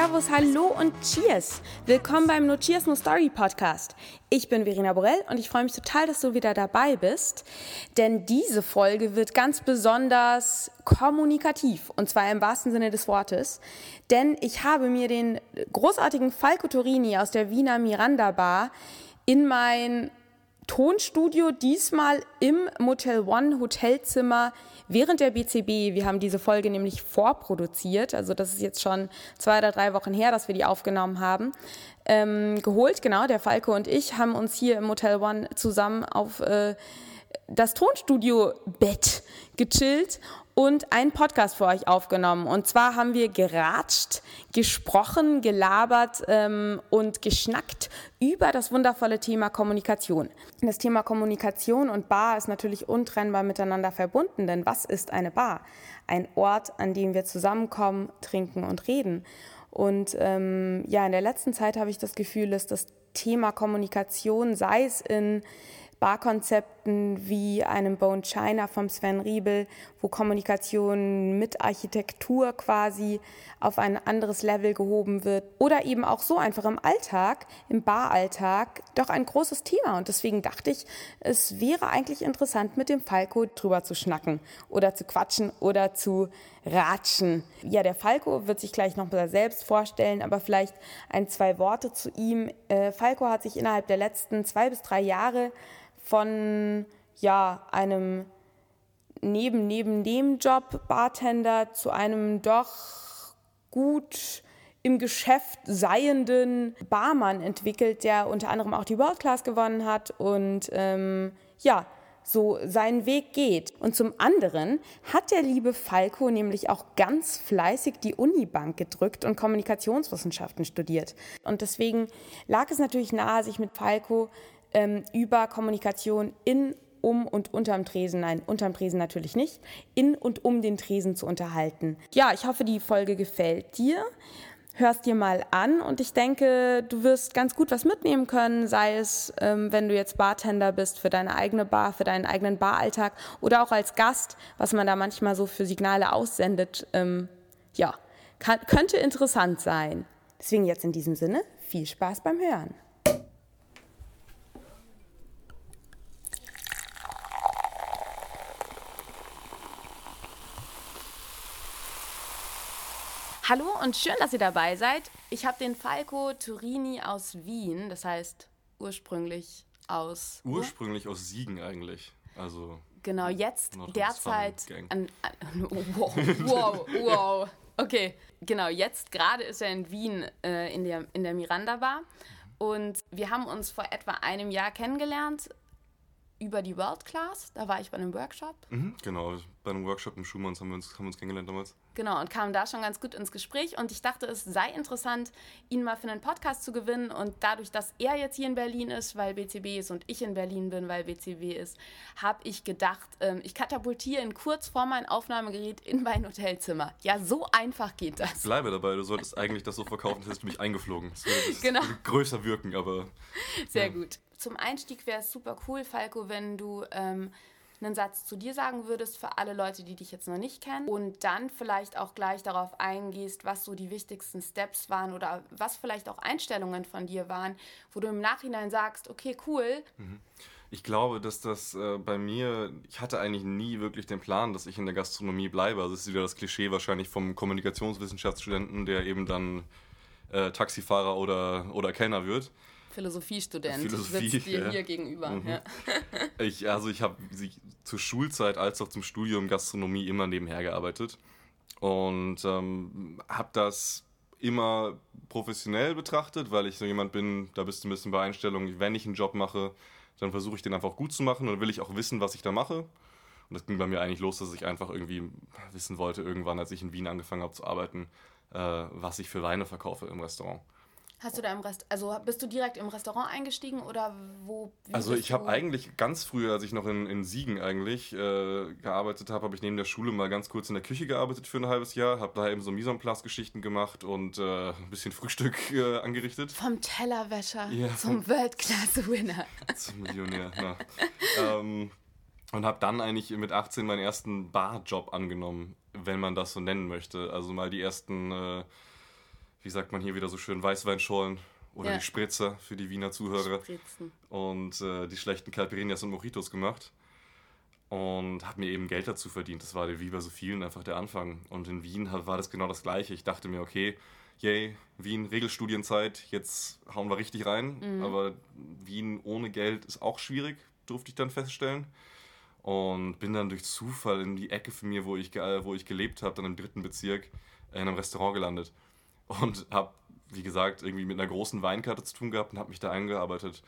Servus, hallo und Cheers! Willkommen beim No Cheers No Story Podcast. Ich bin Verena Borell und ich freue mich total, dass du wieder dabei bist, denn diese Folge wird ganz besonders kommunikativ und zwar im wahrsten Sinne des Wortes, denn ich habe mir den großartigen Falco Torini aus der Wiener Miranda Bar in mein Tonstudio, diesmal im Motel One Hotelzimmer während der BCB. Wir haben diese Folge nämlich vorproduziert, also das ist jetzt schon zwei oder drei Wochen her, dass wir die aufgenommen haben. Ähm, geholt, genau, der Falco und ich haben uns hier im Motel One zusammen auf äh, das Tonstudio-Bett gechillt und einen Podcast für euch aufgenommen. Und zwar haben wir geratscht, gesprochen, gelabert ähm, und geschnackt über das wundervolle Thema Kommunikation. Das Thema Kommunikation und Bar ist natürlich untrennbar miteinander verbunden, denn was ist eine Bar? Ein Ort, an dem wir zusammenkommen, trinken und reden. Und ähm, ja, in der letzten Zeit habe ich das Gefühl, dass das Thema Kommunikation, sei es in Barkonzepten wie einem Bone China vom Sven Riebel, wo Kommunikation mit Architektur quasi auf ein anderes Level gehoben wird. Oder eben auch so einfach im Alltag, im Baralltag, doch ein großes Thema. Und deswegen dachte ich, es wäre eigentlich interessant, mit dem Falco drüber zu schnacken oder zu quatschen oder zu ratschen. Ja, der Falco wird sich gleich noch mal selbst vorstellen, aber vielleicht ein, zwei Worte zu ihm. Äh, Falco hat sich innerhalb der letzten zwei bis drei Jahre von ja, einem neben neben dem Job Bartender zu einem doch gut im Geschäft seienden Barmann entwickelt, der unter anderem auch die World Class gewonnen hat und ähm, ja, so seinen Weg geht. Und zum anderen hat der liebe Falco nämlich auch ganz fleißig die Unibank gedrückt und Kommunikationswissenschaften studiert. Und deswegen lag es natürlich nahe, sich mit Falco ähm, über Kommunikation in, um und unterm Tresen, nein, unterm Tresen natürlich nicht, in und um den Tresen zu unterhalten. Ja, ich hoffe, die Folge gefällt dir. Hörst dir mal an und ich denke, du wirst ganz gut was mitnehmen können, sei es, ähm, wenn du jetzt Bartender bist für deine eigene Bar, für deinen eigenen Baralltag oder auch als Gast, was man da manchmal so für Signale aussendet. Ähm, ja, kann, könnte interessant sein. Deswegen jetzt in diesem Sinne viel Spaß beim Hören. Hallo und schön, dass ihr dabei seid. Ich habe den Falco Turini aus Wien, das heißt ursprünglich aus. Ursprünglich aus Siegen eigentlich. Also. Genau, jetzt derzeit. An, an, wow, wow, wow. Okay, genau, jetzt gerade ist er in Wien äh, in, der, in der Miranda Bar. Und wir haben uns vor etwa einem Jahr kennengelernt über die World Class. Da war ich bei einem Workshop. Mhm, genau, bei einem Workshop im Schumanns haben wir uns, haben uns kennengelernt damals. Genau, und kam da schon ganz gut ins Gespräch. Und ich dachte, es sei interessant, ihn mal für einen Podcast zu gewinnen. Und dadurch, dass er jetzt hier in Berlin ist, weil BCB ist, und ich in Berlin bin, weil BCB ist, habe ich gedacht, ähm, ich katapultiere ihn kurz vor mein Aufnahmegerät in mein Hotelzimmer. Ja, so einfach geht das. Ich bleibe dabei, du solltest eigentlich das so verkaufen, hättest du mich eingeflogen. Das würde genau. größer wirken, aber. Sehr ja. gut. Zum Einstieg wäre es super cool, Falco, wenn du. Ähm, einen Satz zu dir sagen würdest für alle Leute, die dich jetzt noch nicht kennen und dann vielleicht auch gleich darauf eingehst, was so die wichtigsten Steps waren oder was vielleicht auch Einstellungen von dir waren, wo du im Nachhinein sagst, okay, cool. Mhm. Ich glaube, dass das äh, bei mir, ich hatte eigentlich nie wirklich den Plan, dass ich in der Gastronomie bleibe. Also es ist wieder das Klischee wahrscheinlich vom Kommunikationswissenschaftsstudenten, der eben dann äh, Taxifahrer oder, oder Kellner wird. Philosophiestudent Philosophie, sitzt dir ja. hier gegenüber. Mhm. Ja. Ich, also ich habe zur Schulzeit als auch zum Studium Gastronomie immer nebenher gearbeitet und ähm, habe das immer professionell betrachtet, weil ich so jemand bin, da bist du ein bisschen bei Einstellung, wenn ich einen Job mache, dann versuche ich den einfach gut zu machen und will ich auch wissen, was ich da mache. Und das ging bei mir eigentlich los, dass ich einfach irgendwie wissen wollte, irgendwann, als ich in Wien angefangen habe zu arbeiten, äh, was ich für Weine verkaufe im Restaurant. Hast du da im Rest, also bist du direkt im Restaurant eingestiegen oder wo? Also ich habe eigentlich ganz früh, als ich noch in, in Siegen eigentlich äh, gearbeitet habe, habe ich neben der Schule mal ganz kurz in der Küche gearbeitet für ein halbes Jahr, habe da eben so Mise en place Geschichten gemacht und äh, ein bisschen Frühstück äh, angerichtet. Vom Tellerwäscher ja, zum World-Class-Winner. Zum Millionär, ja. ähm, und habe dann eigentlich mit 18 meinen ersten Barjob angenommen, wenn man das so nennen möchte. Also mal die ersten äh, wie sagt man hier wieder so schön, Weißweinschorlen oder Ja. die Spritzer für die Wiener Zuhörer Spritzen. und äh, die schlechten Calperinas und Mojitos gemacht und habe mir eben Geld dazu verdient. Das war wie bei so vielen einfach der Anfang. Und in Wien war das genau das Gleiche. Ich dachte mir, okay, yay, Wien, Regelstudienzeit, jetzt hauen wir richtig rein. Aber Wien ohne Geld ist auch schwierig, durfte ich dann feststellen. Und bin dann durch Zufall in die Ecke von mir, wo ich, wo ich gelebt habe, dann im dritten Bezirk, in einem Restaurant gelandet. Und habe, wie gesagt, irgendwie mit einer großen Weinkarte zu tun gehabt und habe mich da eingearbeitet.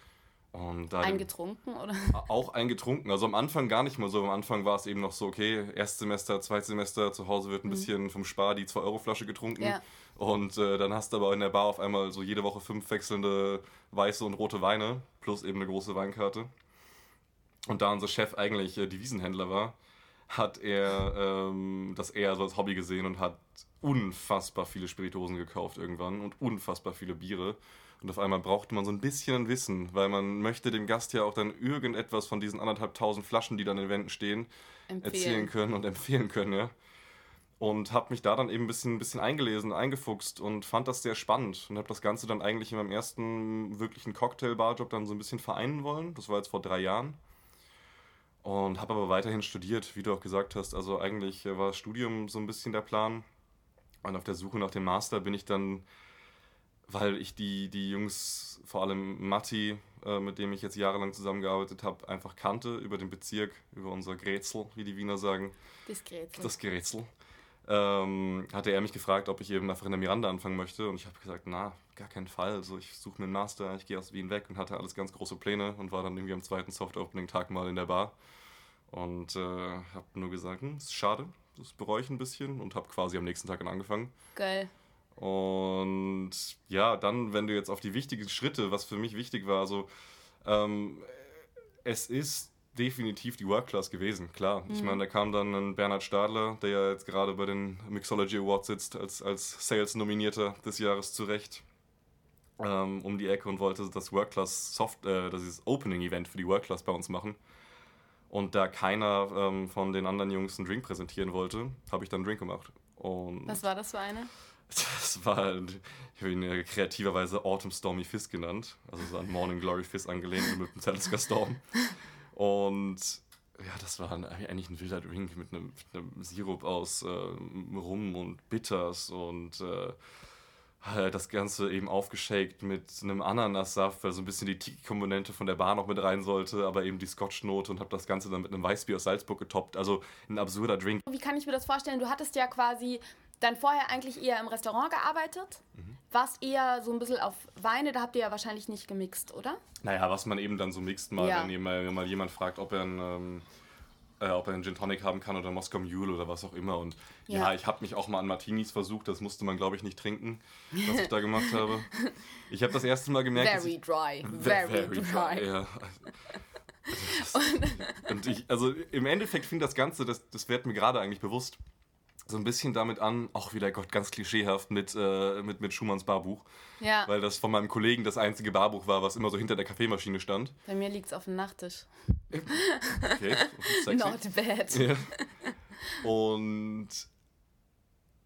Und da Eingetrunken oder? auch eingetrunken. Also am Anfang gar nicht mal so. Am Anfang war es eben noch so, okay, Erstsemester, Zweitsemester, zu Hause wird ein bisschen vom Spar die 2-Euro-Flasche getrunken. Mhm. Ja. Und äh, dann hast du aber in der Bar auf einmal so jede Woche fünf wechselnde weiße und rote Weine, plus eben eine große Weinkarte. Und da unser Chef eigentlich äh, Devisenhändler war, hat er ähm, das eher so als Hobby gesehen und hat unfassbar viele Spirituosen gekauft irgendwann und unfassbar viele Biere. Und auf einmal brauchte man so ein bisschen Wissen, weil man möchte dem Gast ja auch dann irgendetwas von diesen anderthalb tausend Flaschen, die dann in den Wänden stehen, erzählen können und empfehlen können, ja. Und habe mich da dann eben ein bisschen, ein bisschen eingelesen, eingefuchst und fand das sehr spannend und habe das Ganze dann eigentlich in meinem ersten wirklichen Cocktailbarjob dann so ein bisschen vereinen wollen. Das war jetzt vor drei Jahren. Und habe aber weiterhin studiert, wie du auch gesagt hast. Also eigentlich äh, war das Studium so ein bisschen der Plan. Und auf der Suche nach dem Master bin ich dann, weil ich die, die Jungs, vor allem Matti, äh, mit dem ich jetzt jahrelang zusammengearbeitet habe, einfach kannte über den Bezirk, über unser Grätzl, wie die Wiener sagen Diskret. das Gerätsel, ähm, hatte er mich gefragt, ob ich eben einfach in der Miranda anfangen möchte. Und ich habe gesagt, na, gar keinen Fall. Also ich suche mir einen Master, ich gehe aus Wien weg und hatte alles ganz große Pläne und war dann irgendwie am zweiten Soft-Opening-Tag mal in der Bar. Und äh, habe nur gesagt, hm, ist schade, das bereue ich ein bisschen und habe quasi am nächsten Tag dann angefangen. Geil. Und ja, dann, wenn du jetzt auf die wichtigen Schritte, was für mich wichtig war, also ähm, es ist definitiv die Work Class gewesen, klar. Ich meine, da kam dann ein Bernhard Stadler, der ja jetzt gerade bei den Mixology Awards sitzt, als, als Sales-Nominierter des Jahres zurecht, ähm, um die Ecke und wollte das Work Class Soft, äh, das ist Opening-Event für die Work Class bei uns machen. Und da keiner ähm, von den anderen Jungs einen Drink präsentieren wollte, habe ich dann einen Drink gemacht. Und Was war das für eine? das war, ich habe ihn kreativerweise Autumn Stormy Fizz genannt. Also so an Morning Glory Fizz angelehnt mit dem Talisker Storm. Und ja, das war ein, eigentlich ein wilder Drink mit einem, mit einem Sirup aus äh, Rum und Bitters und äh, halt das Ganze eben aufgeschakt mit einem Ananassaft, weil so ein bisschen die Tiki-Komponente von der Bar noch mit rein sollte, aber eben die Scotch-Note und habe das Ganze dann mit einem Weißbier aus Salzburg getoppt. Also ein absurder Drink. Wie kann ich mir das vorstellen? Du hattest ja quasi dann vorher eigentlich eher im Restaurant gearbeitet. Mhm. Warst eher so ein bisschen auf Weine, da habt ihr ja wahrscheinlich nicht gemixt, oder? Naja, was man eben dann so mixt, mal, Ja. wenn mal, mal jemand fragt, ob er einen, ähm, äh, ob er einen Gin Tonic haben kann oder Moskau Mule oder was auch immer. Und ja, Ja. ich habe mich auch mal an Martinis versucht, das musste man, glaube ich, nicht trinken, was ich da gemacht habe. Ich habe das erste Mal gemerkt, Very dry. Ve- Very, dry. Ja. Das, und ich, also im Endeffekt fing das Ganze, das, das wird mir gerade eigentlich bewusst, so ein bisschen damit an, auch wieder Gott, ganz klischeehaft mit, äh, mit, mit Schumanns Barbuch, Ja, weil das von meinem Kollegen das einzige Barbuch war, was immer so hinter der Kaffeemaschine stand. bei mir liegt es auf dem Nachttisch. Okay, sexy. Not bad. Ja. Und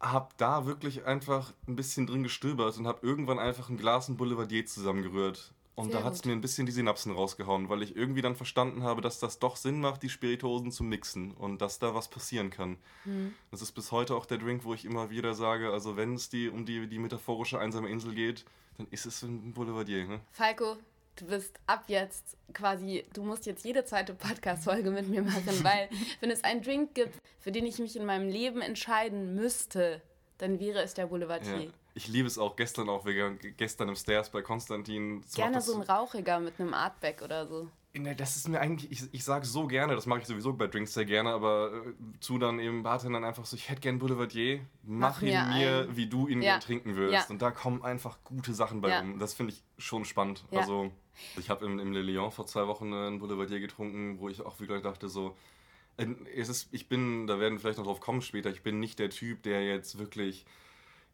hab da wirklich einfach ein bisschen drin gestöbert und hab irgendwann einfach ein Glas und Boulevardier zusammengerührt. Und Sehr da hat es mir ein bisschen die Synapsen rausgehauen, weil ich irgendwie dann verstanden habe, dass das doch Sinn macht, die Spirituosen zu mixen und dass da was passieren kann. Hm. Das ist bis heute auch der Drink, wo ich immer wieder sage, also wenn es die, um die, die metaphorische einsame Insel geht, dann ist es ein Boulevardier. Ne? Falco, du bist ab jetzt quasi, du musst jetzt jede zweite Podcast-Folge mit mir machen, weil wenn es einen Drink gibt, für den ich mich in meinem Leben entscheiden müsste, dann wäre es der Boulevardier. Ja. Ich liebe es auch gestern auch, waren gestern im Stairs bei Konstantin. Gerne so ein rauchiger mit einem Artback oder so. Ne, das ist mir eigentlich, ich, ich sage so gerne, das mache ich sowieso bei Drinks sehr gerne, aber äh, zu dann eben Bartendern einfach so, ich hätte gern Boulevardier, mach, Mach ihn mir mir, wie du ihn Ja. trinken würdest. Ja. Und da kommen einfach gute Sachen bei Ja. rum. Das finde ich schon spannend. Also, ich habe im, im Le Lion vor zwei Wochen einen Boulevardier getrunken, wo ich auch wieder dachte so, äh, es ist, ich bin, da werden wir vielleicht noch drauf kommen später, ich bin nicht der Typ, der jetzt wirklich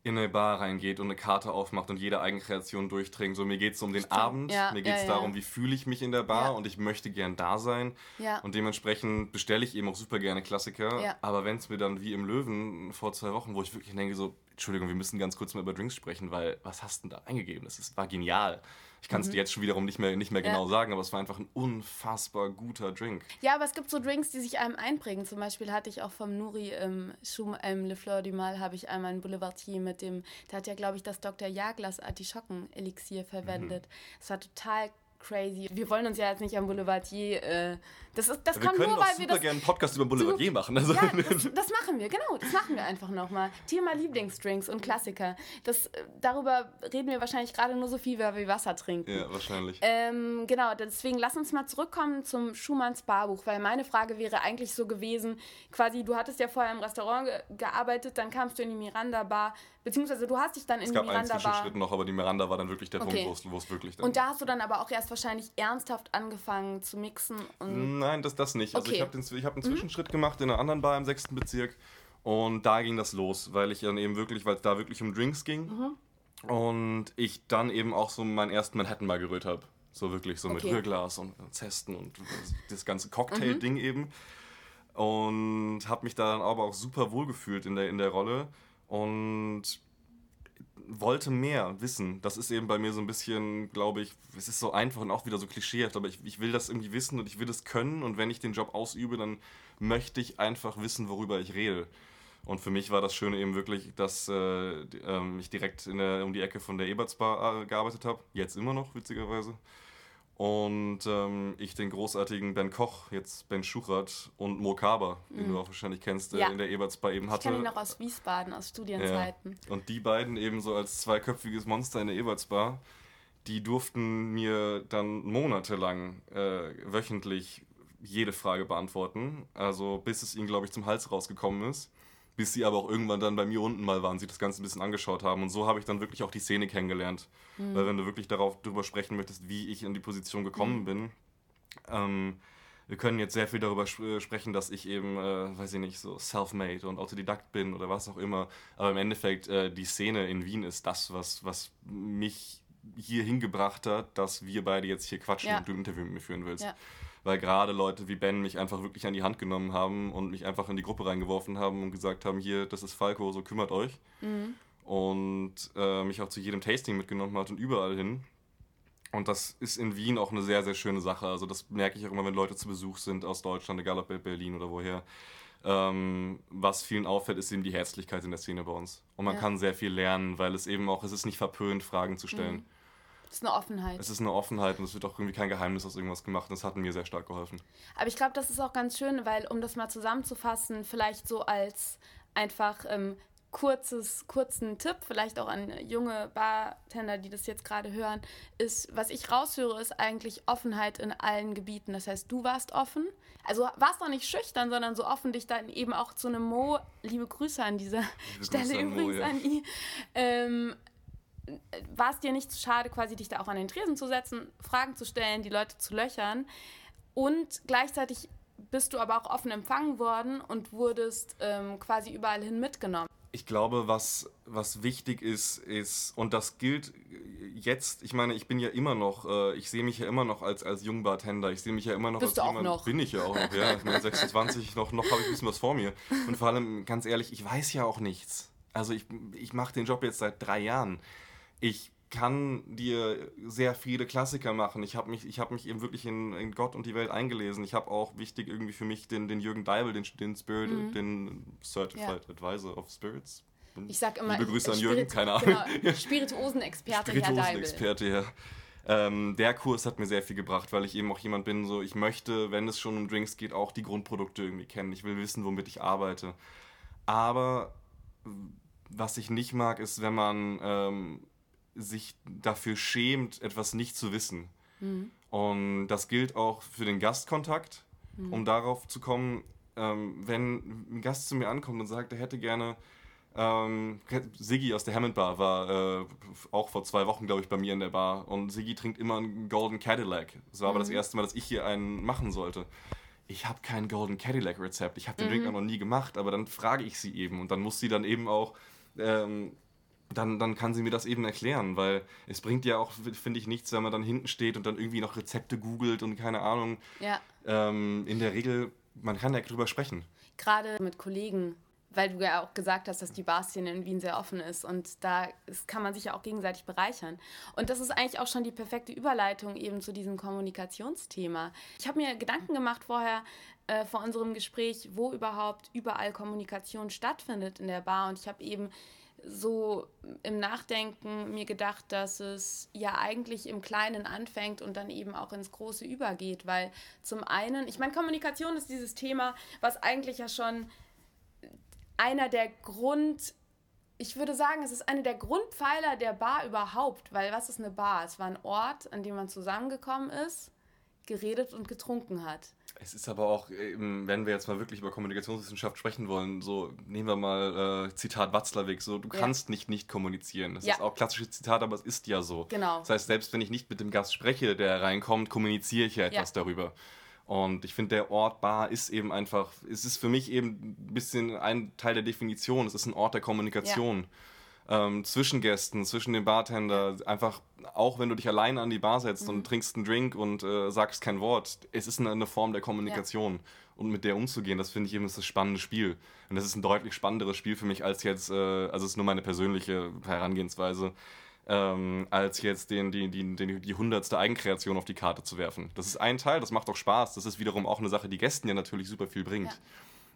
in eine Bar reingeht und eine Karte aufmacht und jede Eigenkreation durchtrinkt. So, mir geht es um den Abend, Ja, mir geht es ja, ja. darum, wie fühle ich mich in der Bar Ja. und ich möchte gern da sein. Ja. Und dementsprechend bestelle ich eben auch super gerne Klassiker. Ja. Aber wenn es mir dann wie im Löwen vor zwei Wochen, wo ich wirklich denke, so, Entschuldigung, wir müssen ganz kurz mal über Drinks sprechen, weil was hast du denn da eingegeben? Das ist, war genial. Ich kann es mhm. dir jetzt schon wiederum nicht mehr, nicht mehr genau ja. sagen, aber es war einfach ein unfassbar guter Drink. Ja, aber es gibt so Drinks, die sich einem einprägen. Zum Beispiel hatte ich auch vom Nuri im Schum, im Le Fleur du Mal, habe ich einmal einen Boulevardier mit dem, der hat ja, glaube ich, das Dr. Jaglas Artischocken-Elixier verwendet. Es mhm. war total crazy. Wir wollen uns ja jetzt nicht am Boulevardier. Äh, das ist, das wir kommt nur, weil wir das. gerne einen Podcast über Boulevardier so, machen. Also. Ja, das, das, machen wir, genau. Das machen wir einfach nochmal. Thema Lieblingsdrinks und Klassiker. Das, äh, darüber reden wir wahrscheinlich gerade nur so viel, weil wir Wasser trinken. Ja, wahrscheinlich. Ähm, genau, deswegen lass uns mal zurückkommen zum Schumanns Barbuch, weil meine Frage wäre eigentlich so gewesen: quasi, du hattest ja vorher im Restaurant ge gearbeitet, dann kamst du in die Miranda Bar, beziehungsweise du hast dich dann in die Miranda Bar. Es gab einen Zwischenschritt noch, aber die Miranda war dann wirklich der okay. Punkt, wo es wirklich dann. Und da hast du dann aber auch erst wahrscheinlich ernsthaft angefangen zu mixen? Nein, das, das nicht. Also okay. ich habe hab einen mhm. Zwischenschritt mhm. gemacht in einer anderen Bar im sechsten Bezirk und da ging das los, weil ich dann eben wirklich, weil es da wirklich um Drinks ging mhm. und ich dann eben auch so meinen ersten Manhattan mal gerührt habe. So wirklich, so okay. mit Rührglas und Zesten und das ganze Cocktail-Ding mhm. eben. Und habe mich da dann aber auch super wohl gefühlt in der, in der Rolle. Und wollte mehr wissen. Das ist eben bei mir so ein bisschen, glaube ich, es ist so einfach und auch wieder so klischeehaft, aber ich, ich will das irgendwie wissen und ich will das können und wenn ich den Job ausübe, dann möchte ich einfach wissen, worüber ich rede. Und für mich war das Schöne eben wirklich, dass äh, äh, ich direkt der, um die Ecke von der Ebertsbar äh, gearbeitet habe. Jetzt immer noch, witzigerweise. Und ähm, ich den großartigen Ben Koch, jetzt Ben Schuchert und Mo Kaber, mhm. den du auch wahrscheinlich kennst, ja. in der Ebertsbar eben hatte. Ich kenne ihn noch aus Wiesbaden, aus Studienzeiten. Ja. Und die beiden eben so als zweiköpfiges Monster in der Ebertsbar, die durften mir dann monatelang äh, wöchentlich jede Frage beantworten. Also bis es ihnen, glaube ich, zum Hals rausgekommen ist bis sie aber auch irgendwann dann bei mir unten mal waren, sich das Ganze ein bisschen angeschaut haben. Und so habe ich dann wirklich auch die Szene kennengelernt. Mhm. Weil wenn du wirklich darauf darüber sprechen möchtest, wie ich in die Position gekommen mhm. bin, ähm, wir können jetzt sehr viel darüber sp sprechen, dass ich eben, äh, weiß ich nicht, so self-made und Autodidakt bin oder was auch immer. Aber im Endeffekt, äh, die Szene in Wien ist das, was, was mich hier hingebracht hat, dass wir beide jetzt hier quatschen ja. und du ein Interview mit mir führen willst. Ja weil gerade Leute wie Ben mich einfach wirklich an die Hand genommen haben und mich einfach in die Gruppe reingeworfen haben und gesagt haben, hier, das ist Falco, so kümmert euch. Mhm. Und äh, mich auch zu jedem Tasting mitgenommen hat und überall hin. Und das ist in Wien auch eine sehr, sehr schöne Sache. Also das merke ich auch immer, wenn Leute zu Besuch sind aus Deutschland, egal ob Berlin oder woher. Ähm, was vielen auffällt, ist eben die Herzlichkeit in der Szene bei uns. Und man ja. kann sehr viel lernen, weil es eben auch, es ist nicht verpönt, Fragen zu stellen. Mhm. Es ist eine Offenheit. Es ist eine Offenheit und es wird auch irgendwie kein Geheimnis aus irgendwas gemacht und das hat mir sehr stark geholfen. Aber ich glaube, das ist auch ganz schön, weil, um das mal zusammenzufassen, vielleicht so als einfach ähm, kurzes, kurzen Tipp, vielleicht auch an junge Bartender, die das jetzt gerade hören, ist, was ich raushöre, ist eigentlich Offenheit in allen Gebieten. Das heißt, du warst offen, also warst doch nicht schüchtern, sondern so offen, dich dann eben auch zu einem Mo, liebe Grüße an dieser liebe Stelle übrigens Mo, ja. an ihn, ähm, war es dir nicht zu schade, quasi dich da auch an den Tresen zu setzen, Fragen zu stellen, die Leute zu löchern. Und gleichzeitig bist du aber auch offen empfangen worden und wurdest ähm, quasi überall hin mitgenommen. Ich glaube, was, was wichtig ist, ist, und das gilt jetzt, ich meine, ich bin ja immer noch, äh, ich sehe mich ja immer noch als, als Jungbartender, ich sehe mich ja immer noch Bist als du jemand, auch noch? bin ich ja auch noch, ja, ich bin 26, noch, noch habe ich ein bisschen was vor mir. Und vor allem, ganz ehrlich, ich weiß ja auch nichts. Also ich, ich mache den Job jetzt seit drei Jahren ich kann dir sehr viele Klassiker machen. Ich habe mich, hab mich eben wirklich in, in, Gott und die Welt eingelesen. Ich habe auch wichtig irgendwie für mich den, den Jürgen Deibel, den, den Spirit, mhm. den Certified ja. Advisor of Spirits. Ich sag immer, Liebe Grüße an Jürgen, keine Ahnung. Genau, Spirituosenexperte, Herr Deibel. Spirituosenexperte, ja. Ähm, der Kurs hat mir sehr viel gebracht, weil ich eben auch jemand bin, so ich möchte, wenn es schon um Drinks geht, auch die Grundprodukte irgendwie kennen. Ich will wissen, womit ich arbeite. Aber was ich nicht mag, ist, wenn man ähm, sich dafür schämt, etwas nicht zu wissen. Mhm. Und das gilt auch für den Gastkontakt, mhm. um darauf zu kommen, ähm, wenn ein Gast zu mir ankommt und sagt, er hätte gerne ähm, Siggi aus der Hammond Bar war äh, auch vor zwei Wochen, glaube ich, bei mir in der Bar. Und Siggi trinkt immer einen Golden Cadillac. Das war mhm. aber das mhm. erste Mal, dass ich hier einen machen sollte. Ich habe kein Golden Cadillac Rezept. Ich habe den Drink mhm. noch nie gemacht, aber dann frage ich sie eben. Und dann muss sie dann eben auch ähm, dann, dann kann sie mir das eben erklären, weil es bringt ja auch, finde ich, nichts, wenn man dann hinten steht und dann irgendwie noch Rezepte googelt und keine Ahnung. Ja. Ähm, in der Regel, man kann ja drüber sprechen. Gerade mit Kollegen, weil du ja auch gesagt hast, dass die Barszene in Wien sehr offen ist und da kann man sich ja auch gegenseitig bereichern. Und das ist eigentlich auch schon die perfekte Überleitung eben zu diesem Kommunikationsthema. Ich habe mir Gedanken gemacht vorher, äh, vor unserem Gespräch, wo überhaupt überall Kommunikation stattfindet in der Bar und ich habe eben so im Nachdenken mir gedacht, dass es ja eigentlich im Kleinen anfängt und dann eben auch ins Große übergeht, weil zum einen, ich meine, Kommunikation ist dieses Thema, was eigentlich ja schon einer der Grund, ich würde sagen, es ist einer der Grundpfeiler der Bar überhaupt, weil was ist eine Bar? Es war ein Ort, an dem man zusammengekommen ist, geredet und getrunken hat. Es ist aber auch, wenn wir jetzt mal wirklich über Kommunikationswissenschaft sprechen wollen, so nehmen wir mal äh, Zitat Watzlawick, so du kannst ja. nicht nicht kommunizieren. Das ja. ist auch klassisches Zitat, aber es ist ja so. Genau. Das heißt, selbst wenn ich nicht mit dem Gast spreche, der reinkommt, kommuniziere ich ja etwas ja. darüber. Und ich finde, der Ort Bar ist eben einfach, es ist für mich eben ein bisschen ein Teil der Definition. Es ist ein Ort der Kommunikation. Ja. Ähm, zwischen Gästen, zwischen dem Bartender, einfach, auch wenn du dich allein an die Bar setzt mhm. und trinkst einen Drink und äh, sagst kein Wort, es ist eine, eine Form der Kommunikation. Ja. Und mit der umzugehen, das finde ich eben das spannende Spiel. Und das ist ein deutlich spannenderes Spiel für mich als jetzt, äh, also es ist nur meine persönliche Herangehensweise ähm, als jetzt den, die, die, die, die hundertste Eigenkreation auf die Karte zu werfen. Das ist ein Teil, das macht auch Spaß. Das ist wiederum auch eine Sache, die Gästen ja natürlich super viel bringt. Ja.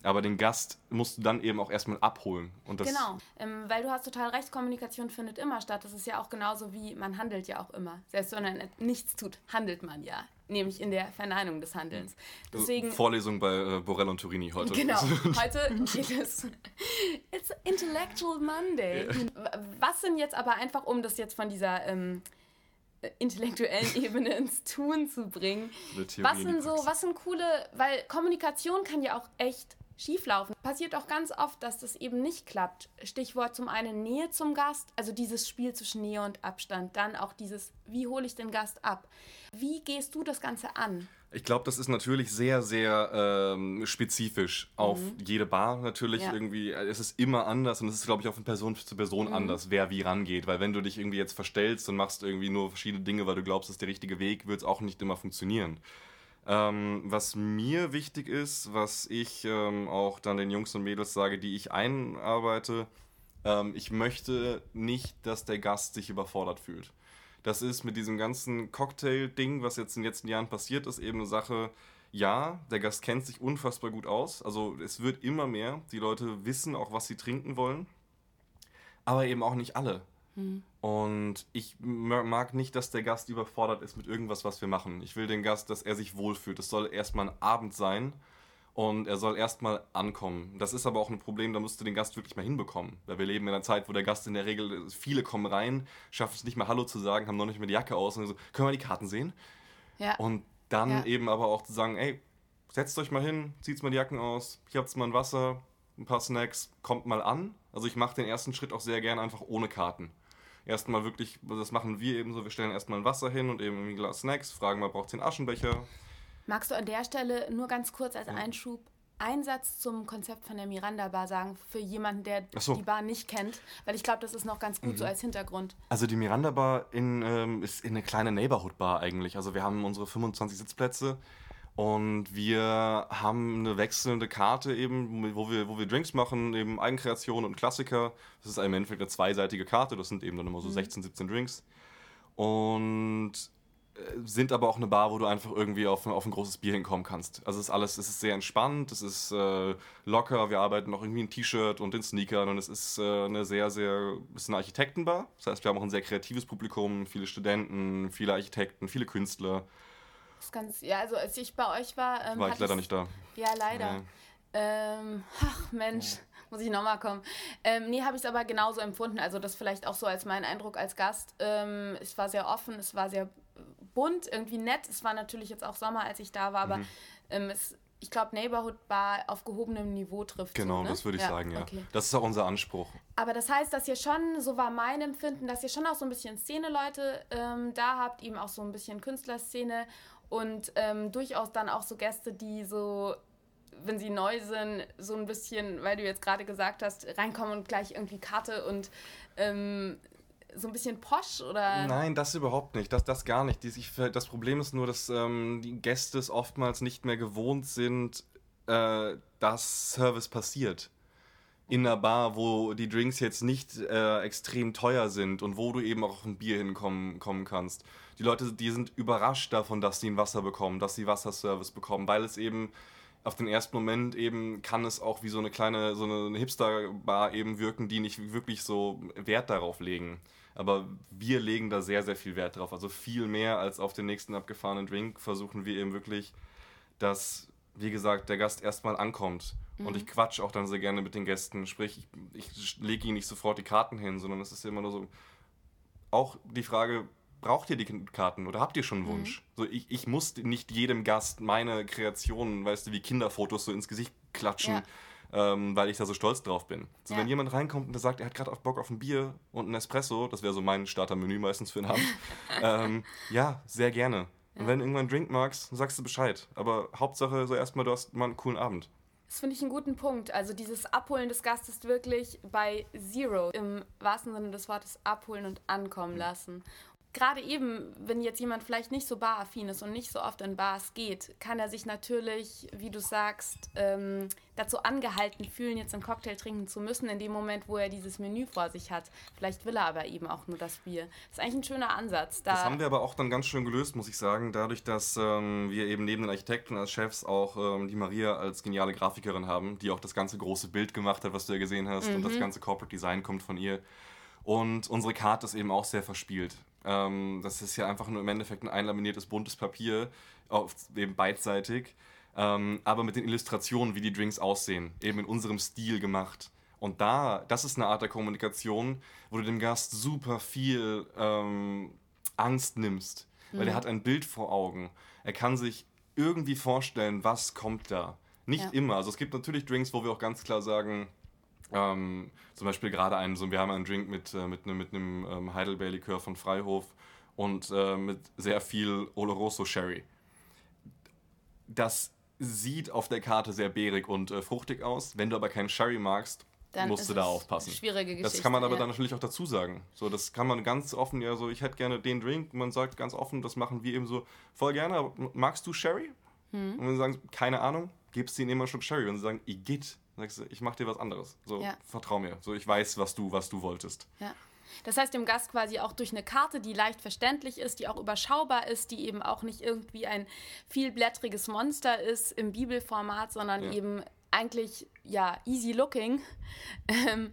Aber den Gast musst du dann eben auch erstmal abholen. Und das genau, ähm, weil du hast total recht, Kommunikation findet immer statt. Das ist ja auch genauso wie man handelt ja auch immer. Selbst wenn man nichts tut, handelt man ja. Nämlich in der Verneinung des Handelns. Deswegen, Vorlesung bei äh, Borrell und Turini heute. Genau, heute geht es. It's Intellectual Monday. Yeah. Was sind jetzt aber einfach, um das jetzt von dieser. Ähm, intellektuellen Ebene ins Tun zu bringen. Was sind so, was sind coole, weil Kommunikation kann ja auch echt schieflaufen. Passiert auch ganz oft, dass das eben nicht klappt. Stichwort zum einen Nähe zum Gast, also dieses Spiel zwischen Nähe und Abstand. Dann auch dieses, wie hole ich den Gast ab? Wie gehst du das Ganze an? Ich glaube, das ist natürlich sehr, sehr ähm, spezifisch auf mhm. jede Bar natürlich ja. irgendwie. Es ist immer anders und es ist, glaube ich, auch von Person zu Person mhm. anders, wer wie rangeht. Weil wenn du dich irgendwie jetzt verstellst und machst irgendwie nur verschiedene Dinge, weil du glaubst, das ist der richtige Weg, wird es auch nicht immer funktionieren. Ähm, was mir wichtig ist, was ich ähm, auch dann den Jungs und Mädels sage, die ich einarbeite, ähm, ich möchte nicht, dass der Gast sich überfordert fühlt. Das ist mit diesem ganzen Cocktail-Ding, was jetzt in den letzten Jahren passiert ist, eben eine Sache, ja, der Gast kennt sich unfassbar gut aus. Also es wird immer mehr. Die Leute wissen auch, was sie trinken wollen. Aber eben auch nicht alle. Mhm. Und ich mag nicht, dass der Gast überfordert ist mit irgendwas, was wir machen. Ich will den Gast, dass er sich wohlfühlt. Es soll erstmal ein Abend sein und er soll erstmal ankommen. Das ist aber auch ein Problem, da musst du den Gast wirklich mal hinbekommen. Weil wir leben in einer Zeit, wo der Gast in der Regel, viele kommen rein, schaffen es nicht mehr Hallo zu sagen, haben noch nicht mehr die Jacke aus und so, können wir die Karten sehen? Ja. Und dann ja. eben aber auch zu sagen, ey, setzt euch mal hin, zieht mal die Jacken aus, hier habt mal ein Wasser, ein paar Snacks, kommt mal an. Also ich mache den ersten Schritt auch sehr gerne einfach ohne Karten erstmal wirklich, das machen wir eben so, wir stellen erstmal ein Wasser hin und eben ein Glas Snacks, fragen mal, braucht ihr einen Aschenbecher? Magst du an der Stelle nur ganz kurz als Einschub einen Satz zum Konzept von der Miranda Bar sagen, für jemanden, der so. die Bar nicht kennt? Weil ich glaube, das ist noch ganz gut mhm. so als Hintergrund. Also die Miranda Bar in, ähm, ist in eine kleine Neighborhood Bar eigentlich. Also wir haben unsere 25 Sitzplätze und wir haben eine wechselnde Karte eben, wo wir, wo wir Drinks machen, eben Eigenkreation und Klassiker. Das ist im Endeffekt eine zweiseitige Karte, das sind eben dann immer so mhm. 16, 17 Drinks. Und äh, sind aber auch eine Bar, wo du einfach irgendwie auf, auf ein großes Bier hinkommen kannst. Also es ist alles, es ist sehr entspannt, es ist äh, locker, wir arbeiten auch irgendwie in T-Shirt und in Sneakern und es ist äh, eine sehr, sehr, es ist eine Architektenbar. Das heißt, wir haben auch ein sehr kreatives Publikum, viele Studenten, viele Architekten, viele Künstler. Das ganz, ja, also als ich bei euch war. Ähm, war ich leider nicht da. Ja, leider. Nee. Ähm, ach Mensch, ja. muss ich nochmal kommen. Ähm, nee, habe ich es aber genauso empfunden. Also das vielleicht auch so als mein Eindruck als Gast. Ähm, es war sehr offen, es war sehr bunt, irgendwie nett. Es war natürlich jetzt auch Sommer, als ich da war, aber mhm. ähm, es, ich glaube, Neighborhood Bar auf gehobenem Niveau trifft. Genau, so, ne? das würde ich ja, sagen, ja. Okay. Das ist auch unser Anspruch. Aber das heißt, dass ihr schon, so war mein Empfinden, dass ihr schon auch so ein bisschen Szene-Leute ähm, da habt, eben auch so ein bisschen Künstlerszene und ähm, durchaus dann auch so Gäste, die so, wenn sie neu sind, so ein bisschen, weil du jetzt gerade gesagt hast, reinkommen und gleich irgendwie Karte und ähm, so ein bisschen posch oder? Nein, das überhaupt nicht. Das, das gar nicht. Das Problem ist nur, dass ähm, die Gäste es oftmals nicht mehr gewohnt sind, äh, dass Service passiert. In einer Bar, wo die Drinks jetzt nicht äh, extrem teuer sind und wo du eben auch ein Bier hinkommen kommen kannst. Die Leute, die sind überrascht davon, dass sie ein Wasser bekommen, dass sie Wasserservice bekommen, weil es eben auf den ersten Moment eben kann es auch wie so eine kleine, so eine Hipster-Bar eben wirken, die nicht wirklich so Wert darauf legen. Aber wir legen da sehr, sehr viel Wert drauf. Also viel mehr als auf den nächsten abgefahrenen Drink versuchen wir eben wirklich, dass, wie gesagt, der Gast erstmal ankommt. Mhm. Und ich quatsch auch dann sehr gerne mit den Gästen. Sprich, ich, ich lege ihnen nicht sofort die Karten hin, sondern es ist immer nur so. Auch die Frage, braucht ihr die Karten oder habt ihr schon einen mhm. Wunsch? Mhm. So, ich, ich muss nicht jedem Gast meine Kreationen, weißt du, wie Kinderfotos so ins Gesicht klatschen, ja. ähm, weil ich da so stolz drauf bin. So, ja. wenn jemand reinkommt und der sagt, er hat gerade auf Bock auf ein Bier und ein Espresso, das wäre so mein Startermenü meistens für den Abend, ähm, ja, sehr gerne. Ja. Und wenn du irgendwann einen Drink magst, sagst du Bescheid. Aber Hauptsache so erstmal, du hast mal einen coolen Abend. Das finde ich einen guten Punkt. Also dieses Abholen des Gastes wirklich bei Zero im wahrsten Sinne des Wortes abholen und ankommen lassen gerade eben, wenn jetzt jemand vielleicht nicht so baraffin ist und nicht so oft in Bars geht, kann er sich natürlich, wie du sagst, ähm, dazu angehalten fühlen, jetzt einen Cocktail trinken zu müssen, in dem Moment, wo er dieses Menü vor sich hat. Vielleicht will er aber eben auch nur das Bier. Das ist eigentlich ein schöner Ansatz. Da das haben wir aber auch dann ganz schön gelöst, muss ich sagen, dadurch, dass ähm, wir eben neben den Architekten als Chefs auch ähm, die Maria als geniale Grafikerin haben, die auch das ganze große Bild gemacht hat, was du ja gesehen hast, mhm. und das mhm. ganze Corporate Design kommt von ihr. Und unsere Karte ist eben auch sehr verspielt. Ähm, das ist ja einfach nur im Endeffekt ein einlaminiertes buntes Papier, auf, eben beidseitig, ähm, aber mit den Illustrationen, wie die Drinks aussehen, eben in unserem Stil gemacht. Und da, das ist eine Art der Kommunikation, wo du dem Gast super viel ähm, Angst nimmst, weil mhm. er hat ein Bild vor Augen. Er kann sich irgendwie vorstellen, was kommt da. Nicht ja. immer. Also es gibt natürlich Drinks, wo wir auch ganz klar sagen, ähm, zum Beispiel gerade einen, so, wir haben einen Drink mit, äh, mit, einem, mit einem ähm, Heidelbeer-Likör von Freihof und äh, mit sehr viel Oloroso Sherry. Das sieht auf der Karte sehr beerig und äh, fruchtig aus. Wenn du aber keinen Sherry magst, dann musst du da aufpassen. Schwierige Geschichte. Das kann man aber ja. dann natürlich auch dazu sagen. So, das kann man ganz offen, ja, so, ich hätte gerne den Drink. Man sagt ganz offen, das machen wir eben so voll gerne. magst du Sherry? Hm. Und wenn sie sagen, keine Ahnung, gibst du ihnen immer Schluck Sherry. Und sie sagen, sagst du, ich mach dir was anderes. So, ja. vertrau mir. So, ich weiß, was du, was du wolltest. Ja. Das heißt, dem Gast quasi auch durch eine Karte, die leicht verständlich ist, die auch überschaubar ist, die eben auch nicht irgendwie ein vielblättriges Monster ist im Bibelformat, sondern ja. eben eigentlich ja easy looking, ähm,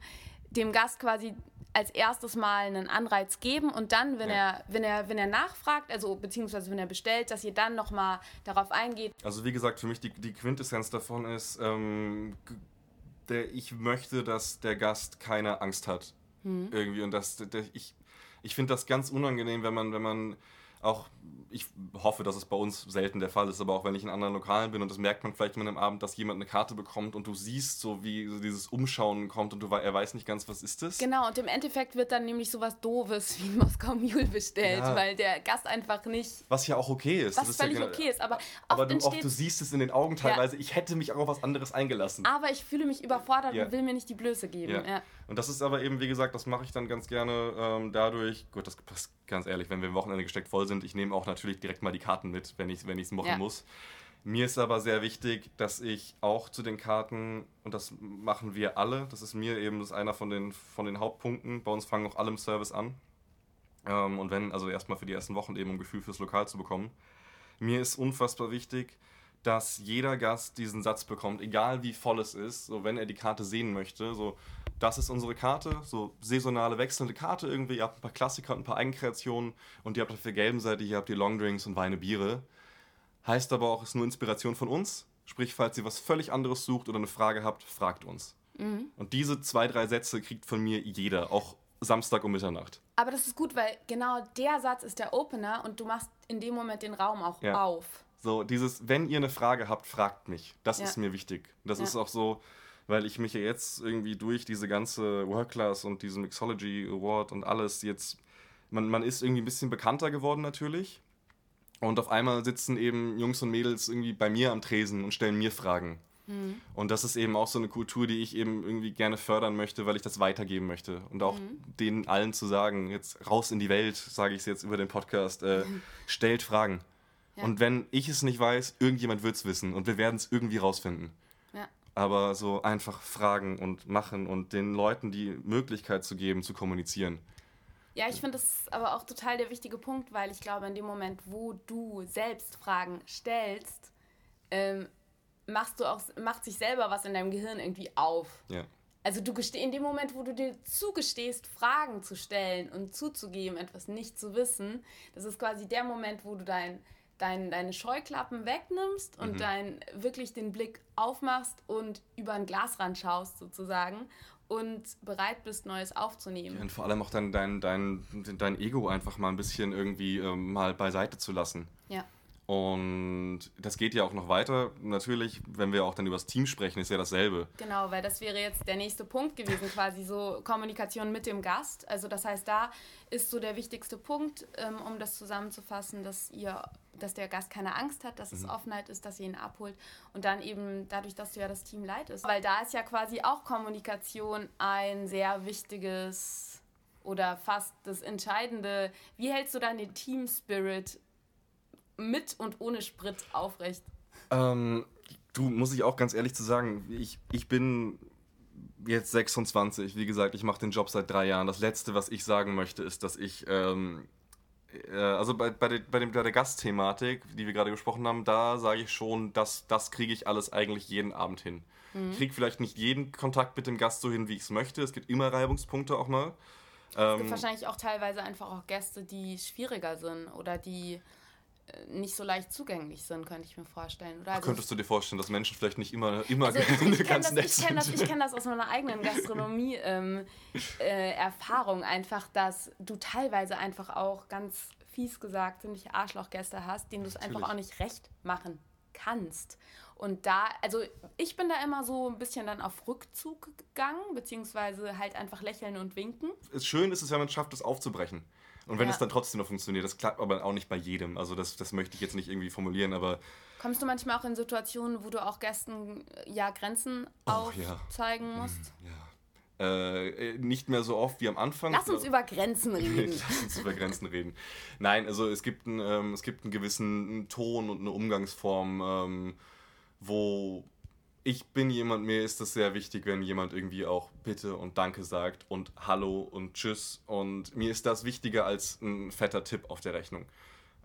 dem Gast quasi als erstes mal einen Anreiz geben und dann, wenn ja. er, wenn er, wenn er nachfragt, also beziehungsweise wenn er bestellt, dass ihr dann nochmal darauf eingeht. Also wie gesagt, für mich die, die Quintessenz davon ist, ähm, der, ich möchte, dass der Gast keine Angst hat. Mhm. Irgendwie. Und das, der, ich, ich finde das ganz unangenehm, wenn man, wenn man auch, ich hoffe, dass es bei uns selten der Fall ist, aber auch wenn ich in anderen Lokalen bin und das merkt man vielleicht mal am Abend, dass jemand eine Karte bekommt und du siehst so, wie so dieses Umschauen kommt und du, er weiß nicht ganz, was ist das. Genau, und im Endeffekt wird dann nämlich sowas Doofes wie Moskau Mule bestellt, ja. weil der Gast einfach nicht... Was ja auch okay ist. Was völlig ja, okay ist, aber Aber du, auch, du siehst es in den Augen teilweise, ja. ich hätte mich auch auf was anderes eingelassen. Aber ich fühle mich überfordert und will mir nicht die Blöße geben. Und das ist aber eben, wie gesagt, das mache ich dann ganz gerne ähm, dadurch, gut, das passt ganz ehrlich, wenn wir am Wochenende gesteckt voll sind, ich nehme auch natürlich direkt mal die Karten mit, wenn ich es wenn machen ja. muss. Mir ist aber sehr wichtig, dass ich auch zu den Karten, und das machen wir alle, das ist mir eben das ist einer von den, von den Hauptpunkten, bei uns fangen auch alle im Service an. Ähm, und wenn, also erstmal für die ersten Wochen eben ein Gefühl fürs Lokal zu bekommen. Mir ist unfassbar wichtig, dass jeder Gast diesen Satz bekommt, egal wie voll es ist, so wenn er die Karte sehen möchte, so das ist unsere Karte, so saisonale wechselnde Karte irgendwie. Ihr habt ein paar Klassiker und ein paar Eigenkreationen und ihr habt auf der gelben Seite, hier habt ihr Longdrinks und Weine, Biere. Heißt aber auch, es ist nur Inspiration von uns. Sprich, falls ihr was völlig anderes sucht oder eine Frage habt, fragt uns. Mhm. Und diese zwei, drei Sätze kriegt von mir jeder, auch Samstag um Mitternacht. Aber das ist gut, weil genau der Satz ist der Opener und du machst in dem Moment den Raum auch ja. auf. So, dieses, wenn ihr eine Frage habt, fragt mich. Das ja. ist mir wichtig. Das ja. ist auch so, weil ich mich ja jetzt irgendwie durch diese ganze Work-Class und diesen Mixology Award und alles jetzt, man, man ist irgendwie ein bisschen bekannter geworden natürlich. Und auf einmal sitzen eben Jungs und Mädels irgendwie bei mir am Tresen und stellen mir Fragen. Mhm. Und das ist eben auch so eine Kultur, die ich eben irgendwie gerne fördern möchte, weil ich das weitergeben möchte. Und auch mhm. denen allen zu sagen, jetzt raus in die Welt, sage ich es jetzt über den Podcast, äh, mhm. stellt Fragen. Ja. Und wenn ich es nicht weiß, irgendjemand wird es wissen und wir werden es irgendwie rausfinden. aber so einfach fragen und machen und den Leuten die Möglichkeit zu geben, zu kommunizieren. Ja, ich finde das aber auch total der wichtige Punkt, weil ich glaube, in dem Moment, wo du selbst Fragen stellst, ähm, machst du auch, macht sich selber was in deinem Gehirn irgendwie auf. Ja. Also du in dem Moment, wo du dir zugestehst, Fragen zu stellen und zuzugeben, etwas nicht zu wissen, das ist quasi der Moment, wo du dein, dein, deine Scheuklappen wegnimmst und mhm. dein, wirklich den Blick aufmachst und über ein Glasrand schaust sozusagen und bereit bist, Neues aufzunehmen. Ja, und vor allem auch dein, dein, dein, dein Ego einfach mal ein bisschen irgendwie ähm, mal beiseite zu lassen. Ja. Und das geht ja auch noch weiter. Natürlich, wenn wir auch dann über das Team sprechen, ist ja dasselbe. Genau, weil das wäre jetzt der nächste Punkt gewesen, quasi so Kommunikation mit dem Gast. Also das heißt, da ist so der wichtigste Punkt, ähm, um das zusammenzufassen, dass ihr, dass der Gast keine Angst hat, dass es mhm. Offenheit ist, dass ihr ihn abholt und dann eben dadurch, dass du ja das Team leitest. Weil da ist ja quasi auch Kommunikation ein sehr wichtiges oder fast das Entscheidende. Wie hältst du dann den Team Spirit mit und ohne Sprit aufrecht? Ähm, du, muss ich auch ganz ehrlich zu sagen, ich, ich bin jetzt 26. Wie gesagt, ich mache den Job seit drei Jahren. Das Letzte, was ich sagen möchte, ist, dass ich, ähm, äh, also bei, bei, der, bei, dem, bei der Gastthematik, die wir gerade gesprochen haben, da sage ich schon, dass das kriege ich alles eigentlich jeden Abend hin. Mhm. Ich kriege vielleicht nicht jeden Kontakt mit dem Gast so hin, wie ich es möchte. Es gibt immer Reibungspunkte auch mal. Es gibt ähm, wahrscheinlich auch teilweise einfach auch Gäste, die schwieriger sind oder die nicht so leicht zugänglich sind, könnte ich mir vorstellen. Oder also Könntest du dir vorstellen, dass Menschen vielleicht nicht immer, immer also ich, ganz nett sind? Ich kenne das, das aus meiner eigenen Gastronomie-Erfahrung ähm, äh, einfach, dass du teilweise einfach auch ganz fies gesagt ziemlich Arschlochgäste hast, denen du es einfach auch nicht recht machen kannst. Und da, also ich bin da immer so ein bisschen dann auf Rückzug gegangen, beziehungsweise halt einfach lächeln und winken. Schön ist es, wenn man es schafft, es aufzubrechen. Und wenn ja. es dann trotzdem noch funktioniert, das klappt aber auch nicht bei jedem. Also das, das möchte ich jetzt nicht irgendwie formulieren, aber. Kommst du manchmal auch in Situationen, wo du auch Gästen ja Grenzen oh, aufzeigen ja. musst? Mhm, ja. Äh, nicht mehr so oft wie am Anfang. Lass uns über Grenzen reden. Lass uns über Grenzen reden. Nein, also es gibt, ein, ähm, es gibt einen gewissen Ton und eine Umgangsform, ähm, wo ich bin jemand, mir ist das sehr wichtig, wenn jemand irgendwie auch Bitte und Danke sagt und Hallo und Tschüss. Und mir ist das wichtiger als ein fetter Tipp auf der Rechnung.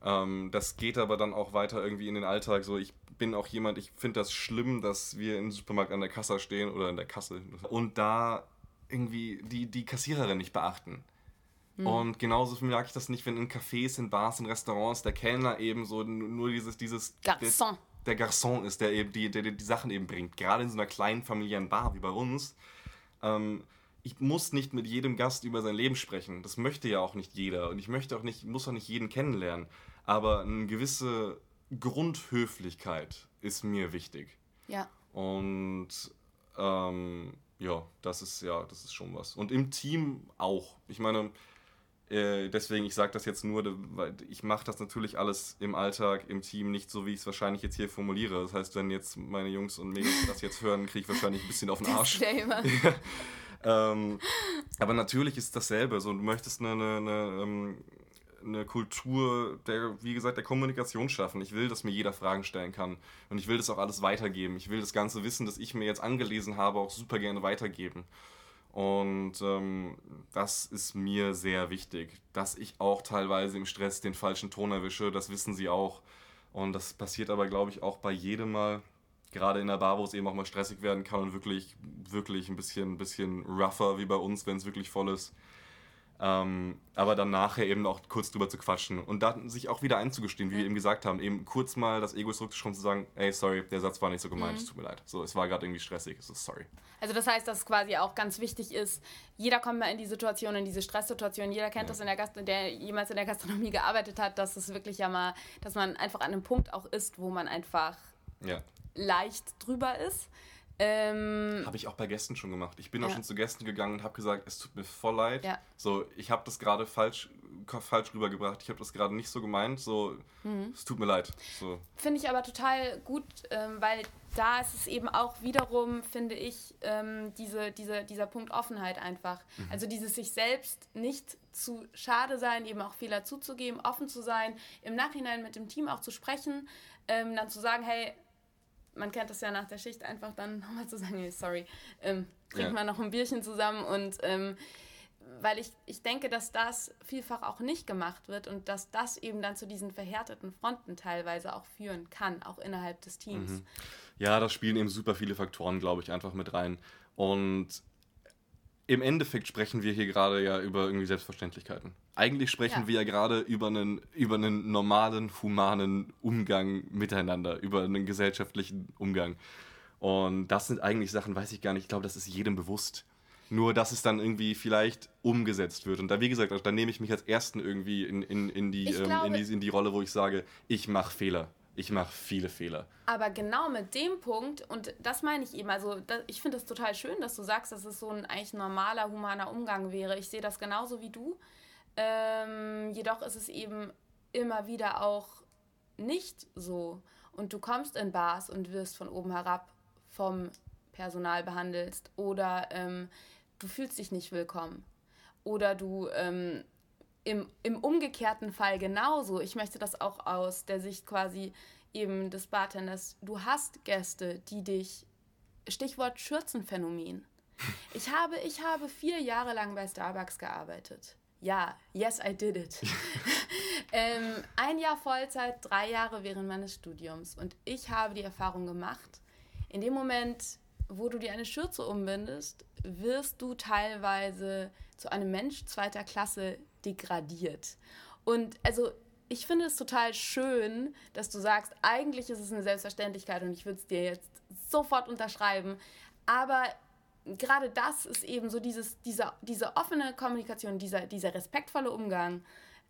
Ähm, das geht aber dann auch weiter irgendwie in den Alltag. So, ich bin auch jemand, ich finde das schlimm, dass wir im Supermarkt an der Kasse stehen oder in der Kasse und da irgendwie die, die Kassiererin nicht beachten. Mhm. Und genauso merke ich das nicht, wenn in Cafés, in Bars, in Restaurants der Kellner eben so nur dieses, dieses. Garçon der Garçon ist, der eben die, der, die Sachen eben bringt. Gerade in so einer kleinen familiären Bar wie bei uns. Ähm, ich muss nicht mit jedem Gast über sein Leben sprechen. Das möchte ja auch nicht jeder. Und ich möchte auch nicht, muss auch nicht jeden kennenlernen. Aber eine gewisse Grundhöflichkeit ist mir wichtig. Ja. Und ähm, ja, das ist ja, das ist schon was. Und im Team auch. Ich meine, äh, deswegen, ich sage das jetzt nur, weil ich mache das natürlich alles im Alltag, im Team nicht so, wie ich es wahrscheinlich jetzt hier formuliere. Das heißt, wenn jetzt meine Jungs und Mädels das jetzt hören, kriege ich wahrscheinlich ein bisschen auf den Arsch. ähm, aber natürlich ist es dasselbe. So, du möchtest eine, eine, eine, ähm, eine, Kultur der, wie gesagt, der Kommunikation schaffen. Ich will, dass mir jeder Fragen stellen kann. Und ich will das auch alles weitergeben. Ich will das ganze Wissen, das ich mir jetzt angelesen habe, auch super gerne weitergeben. Und ähm, das ist mir sehr wichtig, dass ich auch teilweise im Stress den falschen Ton erwische, das wissen sie auch. Und das passiert aber, glaube ich, auch bei jedem Mal, gerade in der Bar, wo es eben auch mal stressig werden kann und wirklich, wirklich ein bisschen, ein bisschen rougher wie bei uns, wenn es wirklich voll ist. Ähm, aber dann nachher eben auch kurz drüber zu quatschen und dann sich auch wieder einzugestehen, wie wir eben gesagt haben, eben kurz mal das Ego zurückzuschrauben zu sagen, ey, sorry, der Satz war nicht so gemeint, mhm. es tut mir leid. So, es war gerade irgendwie stressig, es ist sorry. Also das heißt, dass es quasi auch ganz wichtig ist, jeder kommt mal in die Situation, in diese Stresssituation, jeder kennt ja. das in der Gast der jemals in der Gastronomie gearbeitet hat, dass es wirklich ja mal, dass man einfach an einem Punkt auch ist, wo man einfach ja. leicht drüber ist. Ähm, habe ich auch bei Gästen schon gemacht. Ich bin ja. auch schon zu Gästen gegangen und habe gesagt, es tut mir voll leid. Ja. So, ich habe das gerade falsch, falsch rübergebracht. Ich habe das gerade nicht so gemeint. So, mhm. es tut mir leid. So. Finde ich aber total gut, ähm, weil da ist es eben auch wiederum, finde ich, ähm, diese, diese, dieser Punkt Offenheit einfach. Mhm. Also dieses sich selbst nicht zu schade sein, eben auch Fehler zuzugeben, offen zu sein, im Nachhinein mit dem Team auch zu sprechen, ähm, dann zu sagen, hey, man kennt das ja nach der Schicht einfach dann nochmal zu sagen, hey, sorry, ähm, trinken ja. wir noch ein Bierchen zusammen und ähm, weil ich, ich denke, dass das vielfach auch nicht gemacht wird und dass das eben dann zu diesen verhärteten Fronten teilweise auch führen kann, auch innerhalb des Teams. Mhm. Ja, da spielen eben super viele Faktoren, glaube ich, einfach mit rein. Und im Endeffekt sprechen wir hier gerade ja über irgendwie Selbstverständlichkeiten. Eigentlich sprechen ja. wir ja gerade über einen, über einen normalen, humanen Umgang miteinander, über einen gesellschaftlichen Umgang. Und das sind eigentlich Sachen, weiß ich gar nicht, ich glaube, das ist jedem bewusst. Nur, dass es dann irgendwie vielleicht umgesetzt wird. Und da, wie gesagt, da nehme ich mich als Ersten irgendwie in, in, in, die, ähm, glaube, in, die, in die Rolle, wo ich sage, ich mache Fehler. Ich mache viele Fehler. Aber genau mit dem Punkt, und das meine ich eben, also das, ich finde es total schön, dass du sagst, dass es so ein eigentlich normaler, humaner Umgang wäre. Ich sehe das genauso wie du. Ähm, jedoch ist es eben immer wieder auch nicht so. Und du kommst in Bars und wirst von oben herab vom Personal behandelt oder ähm, du fühlst dich nicht willkommen. Oder du ähm, im, im umgekehrten Fall genauso. Ich möchte das auch aus der Sicht quasi eben des Bartenders. Du hast Gäste, die dich, Stichwort Schürzenphänomen. Ich habe, ich habe vier Jahre lang bei Starbucks gearbeitet. Ja, yes, I did it. ähm, ein Jahr Vollzeit, drei Jahre während meines Studiums. Und ich habe die Erfahrung gemacht, in dem Moment, wo du dir eine Schürze umbindest, wirst du teilweise zu einem Mensch zweiter Klasse degradiert. Und also ich finde es total schön, dass du sagst, eigentlich ist es eine Selbstverständlichkeit und ich würde es dir jetzt sofort unterschreiben. Aber gerade das ist eben so dieses, diese, diese offene Kommunikation, dieser, dieser respektvolle Umgang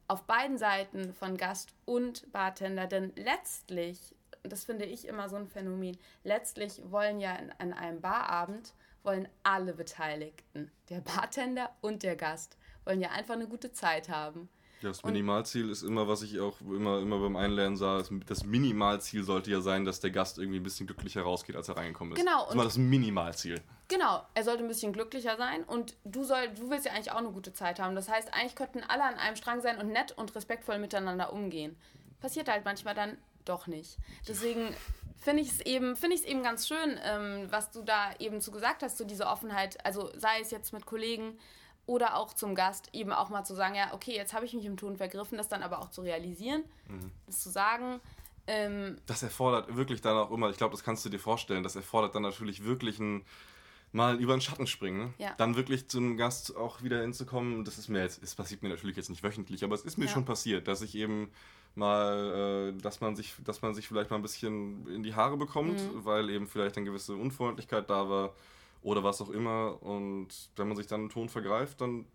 auf beiden Seiten von Gast und Bartender. Denn letztlich, das finde ich immer so ein Phänomen, letztlich wollen ja an einem Barabend wollen alle Beteiligten, der Bartender und der Gast, wollen ja einfach eine gute Zeit haben. Ja, das Minimalziel ist immer, was ich auch immer, immer beim Einlernen sah, das Minimalziel sollte ja sein, dass der Gast irgendwie ein bisschen glücklicher rausgeht, als er reingekommen ist. Genau. Das war das Minimalziel. Genau, er sollte ein bisschen glücklicher sein und du, soll, du willst ja eigentlich auch eine gute Zeit haben. Das heißt, eigentlich könnten alle an einem Strang sein und nett und respektvoll miteinander umgehen. Passiert halt manchmal dann doch nicht. Deswegen finde ich es eben, find eben ganz schön, ähm, was du da eben zu gesagt hast, so diese Offenheit, also sei es jetzt mit Kollegen oder auch zum Gast, eben auch mal zu sagen, ja, okay, jetzt habe ich mich im Ton vergriffen, das dann aber auch zu realisieren, mhm. das zu sagen. Ähm, das erfordert wirklich dann auch immer, ich glaube, das kannst du dir vorstellen, das erfordert dann natürlich wirklich ein mal über den Schatten springen. Ne? Ja. Dann wirklich zum Gast auch wieder hinzukommen. Das ist mir jetzt, es passiert mir natürlich jetzt nicht wöchentlich, aber es ist mir ja. schon passiert, dass ich eben mal, äh, dass man sich, dass man sich vielleicht mal ein bisschen in die Haare bekommt, mhm. weil eben vielleicht eine gewisse Unfreundlichkeit da war oder was auch immer. Und wenn man sich dann einen Ton vergreift, dann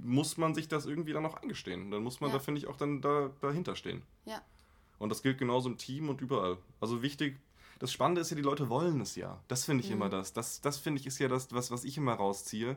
muss man sich das irgendwie dann auch eingestehen. Dann muss man ja. da, finde ich, auch dann da, dahinter stehen. Ja. Und das gilt genauso im Team und überall. Also wichtig, das Spannende ist ja, die Leute wollen es ja. Das finde ich mhm. immer das. Das, das finde ich ist ja das, was, was ich immer rausziehe.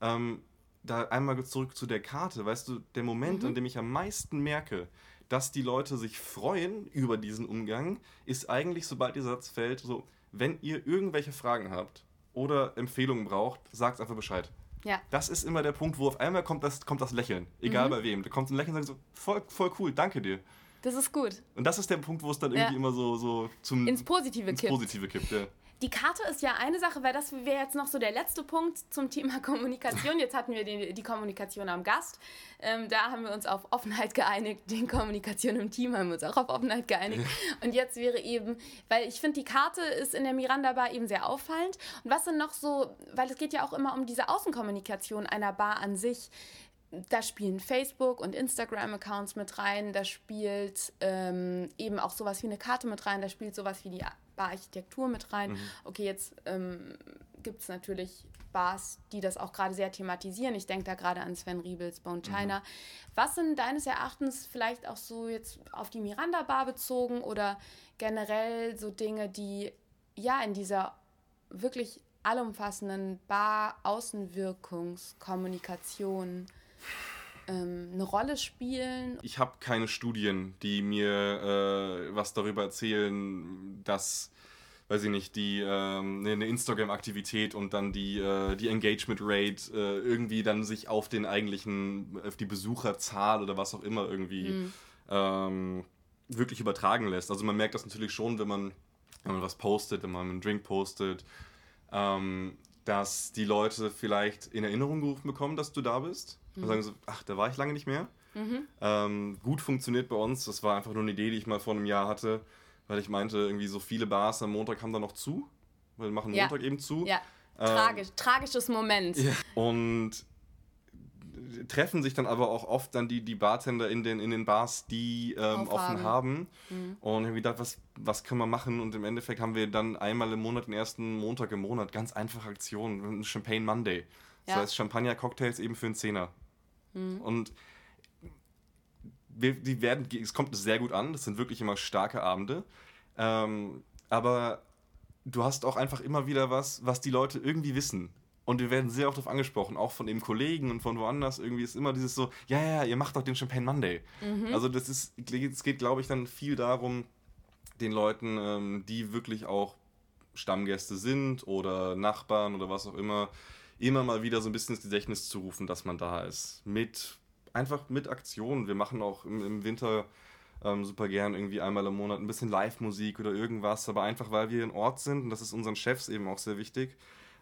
Ähm, da einmal zurück zu der Karte, weißt du, der Moment, mhm. an dem ich am meisten merke, dass die Leute sich freuen über diesen Umgang, ist eigentlich, sobald dieser Satz fällt, so, wenn ihr irgendwelche Fragen habt oder Empfehlungen braucht, sagt einfach Bescheid. Ja. Das ist immer der Punkt, wo auf einmal kommt das, kommt das Lächeln. Egal mhm. bei wem. Da kommt ein Lächeln und sagt so, voll, voll cool, danke dir. Das ist gut. Und das ist der Punkt, wo es dann irgendwie ja. immer so, so zum ins Positive ins kippt. Positive kippt ja. Die Karte ist ja eine Sache, weil das wäre jetzt noch so der letzte Punkt zum Thema Kommunikation. Jetzt hatten wir die, die Kommunikation am Gast. Ähm, da haben wir uns auf Offenheit geeinigt. Die Kommunikation im Team haben wir uns auch auf Offenheit geeinigt. Und jetzt wäre eben, weil ich finde, die Karte ist in der Miranda Bar eben sehr auffallend. Und was sind noch so, weil es geht ja auch immer um diese Außenkommunikation einer Bar an sich da spielen Facebook und Instagram-Accounts mit rein, da spielt ähm, eben auch sowas wie eine Karte mit rein, da spielt sowas wie die Bar-Architektur mit rein. Mhm. Okay, jetzt ähm, gibt es natürlich Bars, die das auch gerade sehr thematisieren. Ich denke da gerade an Sven Riebels, Bone mhm. China. Mhm. Was sind deines Erachtens vielleicht auch so jetzt auf die Miranda-Bar bezogen oder generell so Dinge, die ja in dieser wirklich allumfassenden Bar-Außenwirkungskommunikation ähm, eine Rolle spielen? Ich habe keine Studien, die mir äh, was darüber erzählen, dass weiß ich nicht, die ähm, eine Instagram-Aktivität und dann die, äh, die Engagement-Rate äh, irgendwie dann sich auf den eigentlichen, auf die Besucherzahl oder was auch immer irgendwie mhm. ähm, wirklich übertragen lässt. Also man merkt das natürlich schon, wenn man, wenn man was postet, wenn man einen Drink postet, ähm, dass die Leute vielleicht in Erinnerung gerufen bekommen, dass du da bist. Mhm. Und sagen so, ach, da war ich lange nicht mehr. Mhm. Ähm, gut funktioniert bei uns. Das war einfach nur eine Idee, die ich mal vor einem Jahr hatte, weil ich meinte, irgendwie so viele Bars am Montag haben da noch zu. Weil wir machen ja. Montag eben zu. Ja. Ähm, Tragisch, tragisches Moment. Ja. Und treffen sich dann aber auch oft dann die, die Bartender in den, in den Bars, die ähm, offen haben. Mhm. Und ich habe gedacht, was, was können wir machen? Und im Endeffekt haben wir dann einmal im Monat, den ersten Montag im Monat, ganz einfache Aktionen. Champagne Monday. Das ja. heißt Champagner-Cocktails eben für einen Zehner. Mhm. Und wir, die werden, es kommt sehr gut an. Das sind wirklich immer starke Abende. Ähm, aber du hast auch einfach immer wieder was, was die Leute irgendwie wissen. Und wir werden sehr oft darauf angesprochen, auch von eben Kollegen und von woanders. Irgendwie ist immer dieses so, ja, ja, ihr macht doch den Champagne Monday. Mhm. Also das ist, es geht, glaube ich, dann viel darum, den Leuten, ähm, die wirklich auch Stammgäste sind oder Nachbarn oder was auch immer, immer mal wieder so ein bisschen ins Gedächtnis zu rufen, dass man da ist. Mit, einfach mit Aktionen. Wir machen auch im, im Winter ähm, super gern irgendwie einmal im Monat ein bisschen Live-Musik oder irgendwas, aber einfach weil wir ein Ort sind, und das ist unseren Chefs eben auch sehr wichtig,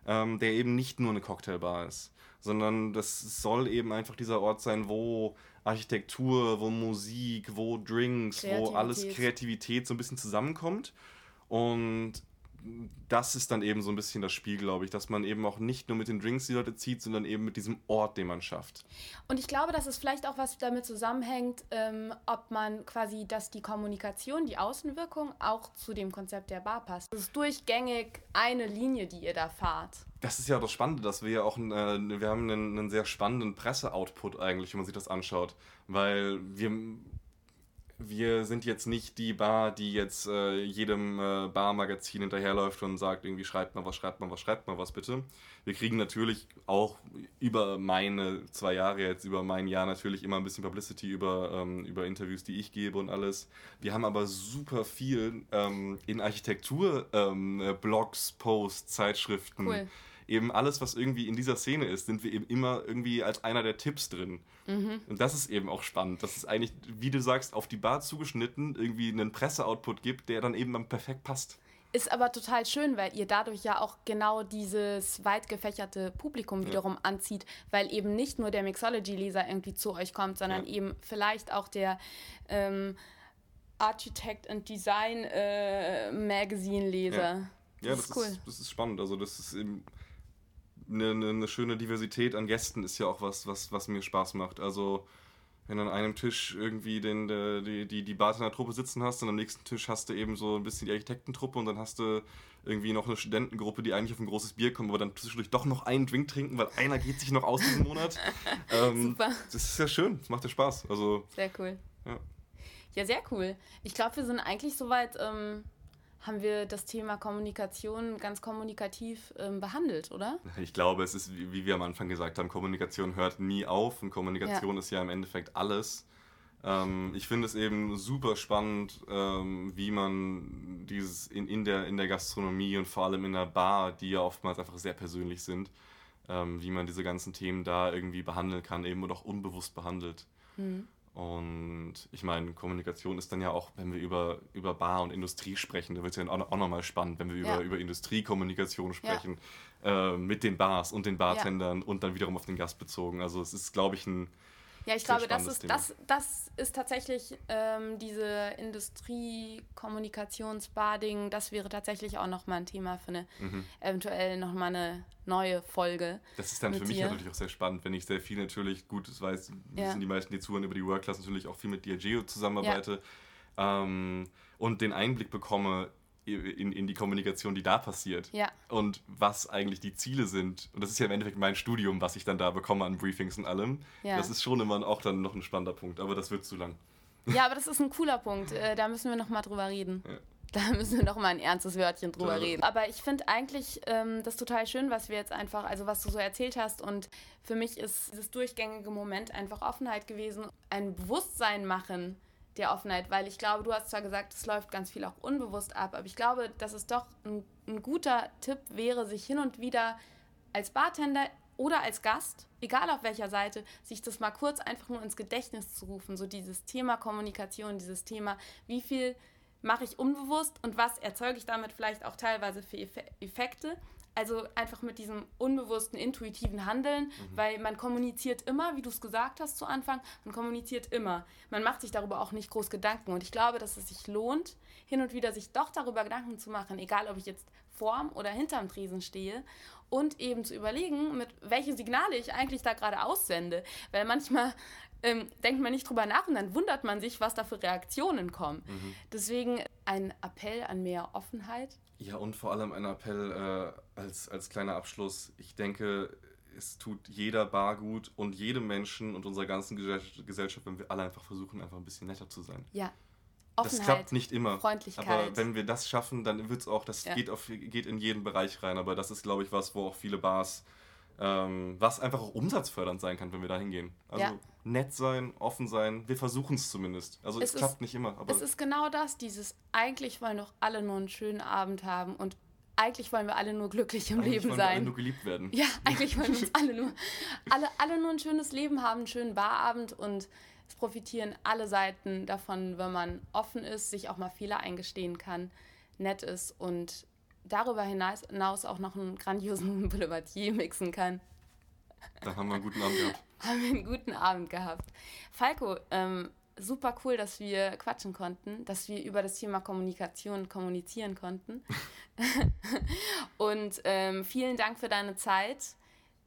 ähm, der eben nicht nur eine Cocktailbar ist, sondern das soll eben einfach dieser Ort sein, wo Architektur, wo Musik, wo Drinks, wo alles Kreativität so ein bisschen zusammenkommt. Und das ist dann eben so ein bisschen das Spiel, glaube ich, dass man eben auch nicht nur mit den Drinks die Leute zieht, sondern eben mit diesem Ort, den man schafft. Und ich glaube, dass es vielleicht auch was damit zusammenhängt, ähm, ob man quasi, dass die Kommunikation, die Außenwirkung auch zu dem Konzept der Bar passt. Es ist durchgängig eine Linie, die ihr da fahrt. Das ist ja das Spannende, dass wir ja auch, äh, wir haben einen, einen sehr spannenden Presseoutput eigentlich, wenn man sich das anschaut, weil wir wir sind jetzt nicht die Bar, die jetzt äh, jedem äh, Barmagazin hinterherläuft und sagt, irgendwie schreibt mal was, schreibt mal was, schreibt mal was bitte. Wir kriegen natürlich auch über meine zwei Jahre jetzt, über mein Jahr natürlich immer ein bisschen Publicity über, ähm, über Interviews, die ich gebe und alles. Wir haben aber super viel ähm, in Architektur, ähm, Blogs, Posts, Zeitschriften. Cool eben alles, was irgendwie in dieser Szene ist, sind wir eben immer irgendwie als einer der Tipps drin. Mhm. Und das ist eben auch spannend, dass es eigentlich, wie du sagst, auf die Bar zugeschnitten irgendwie einen Presseoutput gibt, der dann eben perfekt passt. Ist aber total schön, weil ihr dadurch ja auch genau dieses weit gefächerte Publikum wiederum ja. anzieht, weil eben nicht nur der Mixology-Leser irgendwie zu euch kommt, sondern ja. eben vielleicht auch der ähm, Architect and Design äh, Magazine-Leser. Ja. Ja, das, das ist cool. Ist, das ist spannend. Also das ist eben eine, eine, schöne Diversität an Gästen ist ja auch was, was, was mir Spaß macht. Also wenn du an einem Tisch irgendwie den, die, die, die Bartender-Truppe sitzen hast und am nächsten Tisch hast du eben so ein bisschen die Architektentruppe und dann hast du irgendwie noch eine Studentengruppe, die eigentlich auf ein großes Bier kommt, aber dann zwischendurch doch noch einen Drink trinken, weil einer geht sich noch aus diesen Monat. ähm, Super. Das ist ja schön, das macht ja Spaß. Also, sehr cool. Ja, ja sehr cool. Ich glaube, wir sind eigentlich soweit... Ähm haben wir das Thema Kommunikation ganz kommunikativ ähm, behandelt, oder? Ich glaube, es ist, wie wir am Anfang gesagt haben, Kommunikation hört nie auf und Kommunikation ja. ist ja im Endeffekt alles. Ähm, ich finde es eben super spannend, ähm, wie man dieses in, in, der, in der Gastronomie und vor allem in der Bar, die ja oftmals einfach sehr persönlich sind, ähm, wie man diese ganzen Themen da irgendwie behandeln kann, eben und auch unbewusst behandelt. Mhm. Und ich meine, Kommunikation ist dann ja auch, wenn wir über, über Bar und Industrie sprechen, da wird es ja auch, auch nochmal spannend, wenn wir ja. über, über Industriekommunikation sprechen, ja. äh, mit den Bars und den Bartendern ja. und dann wiederum auf den Gast bezogen. Also es ist, glaube ich, ein ja, ich glaube, das ist, das, das ist tatsächlich ähm, diese Industrie-Kommunikationsbading, das wäre tatsächlich auch nochmal ein Thema für eine mhm. eventuell nochmal eine neue Folge. Das ist dann für mich dir. natürlich auch sehr spannend, wenn ich sehr viel natürlich, gut, das weiß, ja. wissen die meisten, die zuhören über die Work-Class natürlich auch viel mit Diageo zusammenarbeite ja. ähm, und den Einblick bekomme in, in die Kommunikation, die da passiert. Ja. Und was eigentlich die Ziele sind. Und das ist ja im Endeffekt mein Studium, was ich dann da bekomme an Briefings und allem. Ja. Das ist schon immer auch dann noch ein spannender Punkt, aber das wird zu lang. Ja, aber das ist ein cooler Punkt. Äh, da müssen wir nochmal drüber reden. Ja. Da müssen wir noch mal ein ernstes Wörtchen drüber ja. reden. Aber ich finde eigentlich ähm, das total schön, was wir jetzt einfach, also was du so erzählt hast. Und für mich ist dieses durchgängige Moment einfach Offenheit gewesen. Ein Bewusstsein machen der Offenheit, weil ich glaube, du hast zwar gesagt, es läuft ganz viel auch unbewusst ab, aber ich glaube, dass es doch ein, ein guter Tipp wäre, sich hin und wieder als Bartender oder als Gast, egal auf welcher Seite, sich das mal kurz einfach nur ins Gedächtnis zu rufen. So dieses Thema Kommunikation, dieses Thema, wie viel mache ich unbewusst und was erzeuge ich damit vielleicht auch teilweise für Effekte. Also einfach mit diesem unbewussten, intuitiven Handeln, mhm. weil man kommuniziert immer, wie du es gesagt hast zu Anfang, man kommuniziert immer. Man macht sich darüber auch nicht groß Gedanken. Und ich glaube, dass es sich lohnt, hin und wieder sich doch darüber Gedanken zu machen, egal ob ich jetzt vorm oder hinterm Tresen stehe und eben zu überlegen, mit welche Signale ich eigentlich da gerade aussende. Weil manchmal ähm, denkt man nicht drüber nach und dann wundert man sich, was da für Reaktionen kommen. Mhm. Deswegen ein Appell an mehr Offenheit. Ja, und vor allem ein Appell äh, als, als kleiner Abschluss. Ich denke, es tut jeder Bar gut und jedem Menschen und unserer ganzen Gesellschaft, wenn wir alle einfach versuchen, einfach ein bisschen netter zu sein. Ja. Offenheit, das klappt nicht immer. Freundlichkeit. Aber wenn wir das schaffen, dann wird es auch, das ja. geht, auf, geht in jeden Bereich rein. Aber das ist, glaube ich, was, wo auch viele Bars, ähm, was einfach auch umsatzfördernd sein kann, wenn wir da hingehen. Also ja nett sein, offen sein. Wir versuchen es zumindest. Also es, es klappt nicht immer. Aber es ist genau das, dieses eigentlich wollen doch alle nur einen schönen Abend haben und eigentlich wollen wir alle nur glücklich im eigentlich Leben wollen sein. Wir alle nur geliebt werden. Ja, eigentlich wollen wir uns alle nur, alle, alle nur ein schönes Leben haben, einen schönen Barabend und es profitieren alle Seiten davon, wenn man offen ist, sich auch mal Fehler eingestehen kann, nett ist und darüber hinaus auch noch einen grandiosen Boulevardier mixen kann. Da haben wir einen guten Abend gehabt. haben wir einen guten Abend gehabt. Falco, ähm, super cool, dass wir quatschen konnten, dass wir über das Thema Kommunikation kommunizieren konnten. Und ähm, vielen Dank für deine Zeit.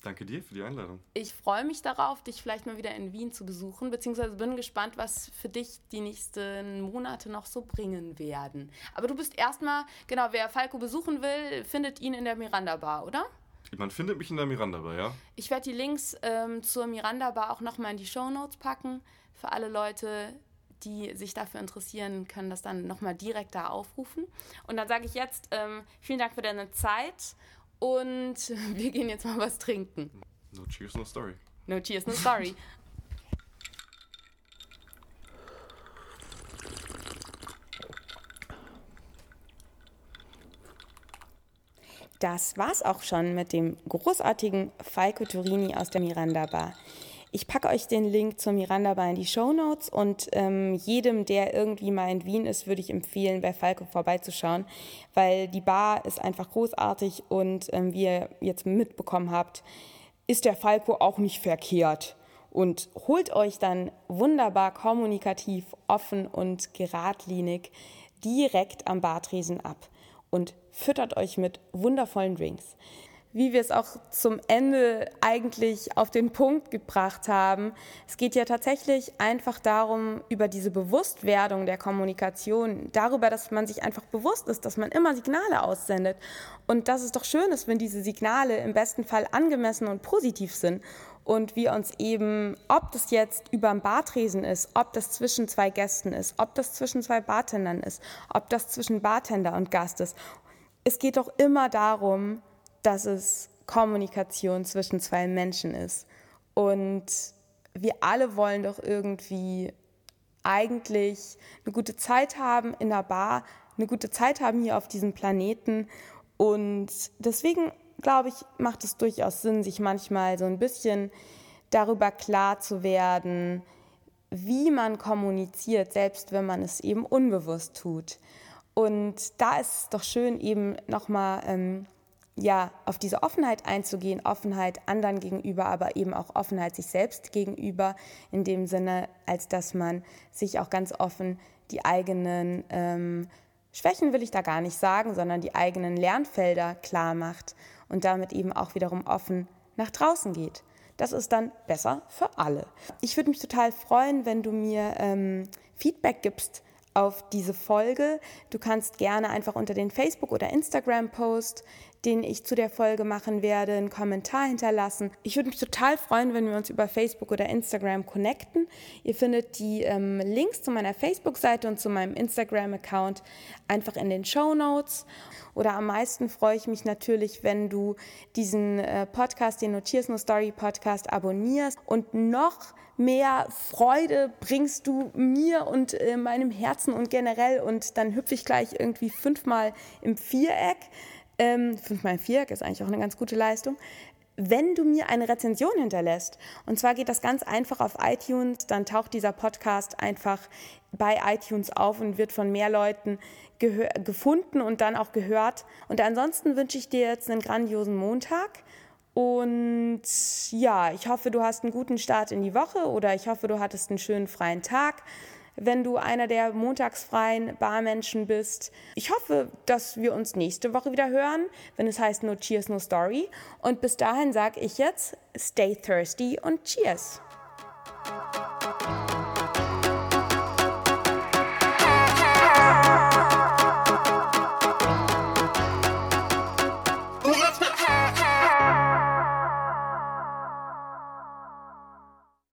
Danke dir für die Einladung. Ich freue mich darauf, dich vielleicht mal wieder in Wien zu besuchen, beziehungsweise bin gespannt, was für dich die nächsten Monate noch so bringen werden. Aber du bist erstmal, genau, wer Falco besuchen will, findet ihn in der Miranda Bar, oder? Man findet mich in der Miranda Bar, ja? Ich werde die Links ähm, zur Miranda Bar auch nochmal in die Show Notes packen. Für alle Leute, die sich dafür interessieren, können das dann nochmal direkt da aufrufen. Und dann sage ich jetzt ähm, vielen Dank für deine Zeit und wir gehen jetzt mal was trinken. No cheers, no story. No cheers, no story. Das war's auch schon mit dem großartigen Falco Turini aus der Miranda Bar. Ich packe euch den Link zur Miranda Bar in die Show Notes und ähm, jedem, der irgendwie mal in Wien ist, würde ich empfehlen, bei Falco vorbeizuschauen, weil die Bar ist einfach großartig und ähm, wie ihr jetzt mitbekommen habt, ist der Falco auch nicht verkehrt und holt euch dann wunderbar kommunikativ, offen und geradlinig direkt am Bartresen ab und füttert euch mit wundervollen Drinks. Wie wir es auch zum Ende eigentlich auf den Punkt gebracht haben, es geht ja tatsächlich einfach darum, über diese Bewusstwerdung der Kommunikation, darüber, dass man sich einfach bewusst ist, dass man immer Signale aussendet. Und dass es doch schön ist, wenn diese Signale im besten Fall angemessen und positiv sind und wir uns eben, ob das jetzt über dem Bartresen ist, ob das zwischen zwei Gästen ist, ob das zwischen zwei Bartendern ist, ob das zwischen Bartender und Gast ist, es geht doch immer darum, dass es Kommunikation zwischen zwei Menschen ist. Und wir alle wollen doch irgendwie eigentlich eine gute Zeit haben in der Bar, eine gute Zeit haben hier auf diesem Planeten. Und deswegen glaube ich, macht es durchaus Sinn, sich manchmal so ein bisschen darüber klar zu werden, wie man kommuniziert, selbst wenn man es eben unbewusst tut. Und da ist es doch schön, eben nochmal ähm, ja, auf diese Offenheit einzugehen, Offenheit anderen gegenüber, aber eben auch Offenheit sich selbst gegenüber, in dem Sinne, als dass man sich auch ganz offen die eigenen ähm, Schwächen will ich da gar nicht sagen, sondern die eigenen Lernfelder klar macht und damit eben auch wiederum offen nach draußen geht. Das ist dann besser für alle. Ich würde mich total freuen, wenn du mir ähm, Feedback gibst auf diese Folge. Du kannst gerne einfach unter den Facebook- oder Instagram-Post, den ich zu der Folge machen werde, einen Kommentar hinterlassen. Ich würde mich total freuen, wenn wir uns über Facebook oder Instagram connecten. Ihr findet die ähm, Links zu meiner Facebook-Seite und zu meinem Instagram-Account einfach in den Show Notes. Oder am meisten freue ich mich natürlich, wenn du diesen äh, Podcast, den Notierst No Story Podcast, abonnierst und noch mehr Freude bringst du mir und äh, meinem Herzen und generell und dann hüpfe ich gleich irgendwie fünfmal im Viereck. Ähm, fünfmal im Viereck ist eigentlich auch eine ganz gute Leistung. wenn du mir eine Rezension hinterlässt. Und zwar geht das ganz einfach auf iTunes, dann taucht dieser Podcast einfach bei iTunes auf und wird von mehr Leuten gefunden und dann auch gehört. Und ansonsten wünsche ich dir jetzt einen grandiosen Montag. Und ja, ich hoffe, du hast einen guten Start in die Woche oder ich hoffe, du hattest einen schönen freien Tag wenn du einer der montagsfreien Barmenschen bist. Ich hoffe, dass wir uns nächste Woche wieder hören, wenn es heißt No Cheers, No Story. Und bis dahin sage ich jetzt, stay thirsty und Cheers.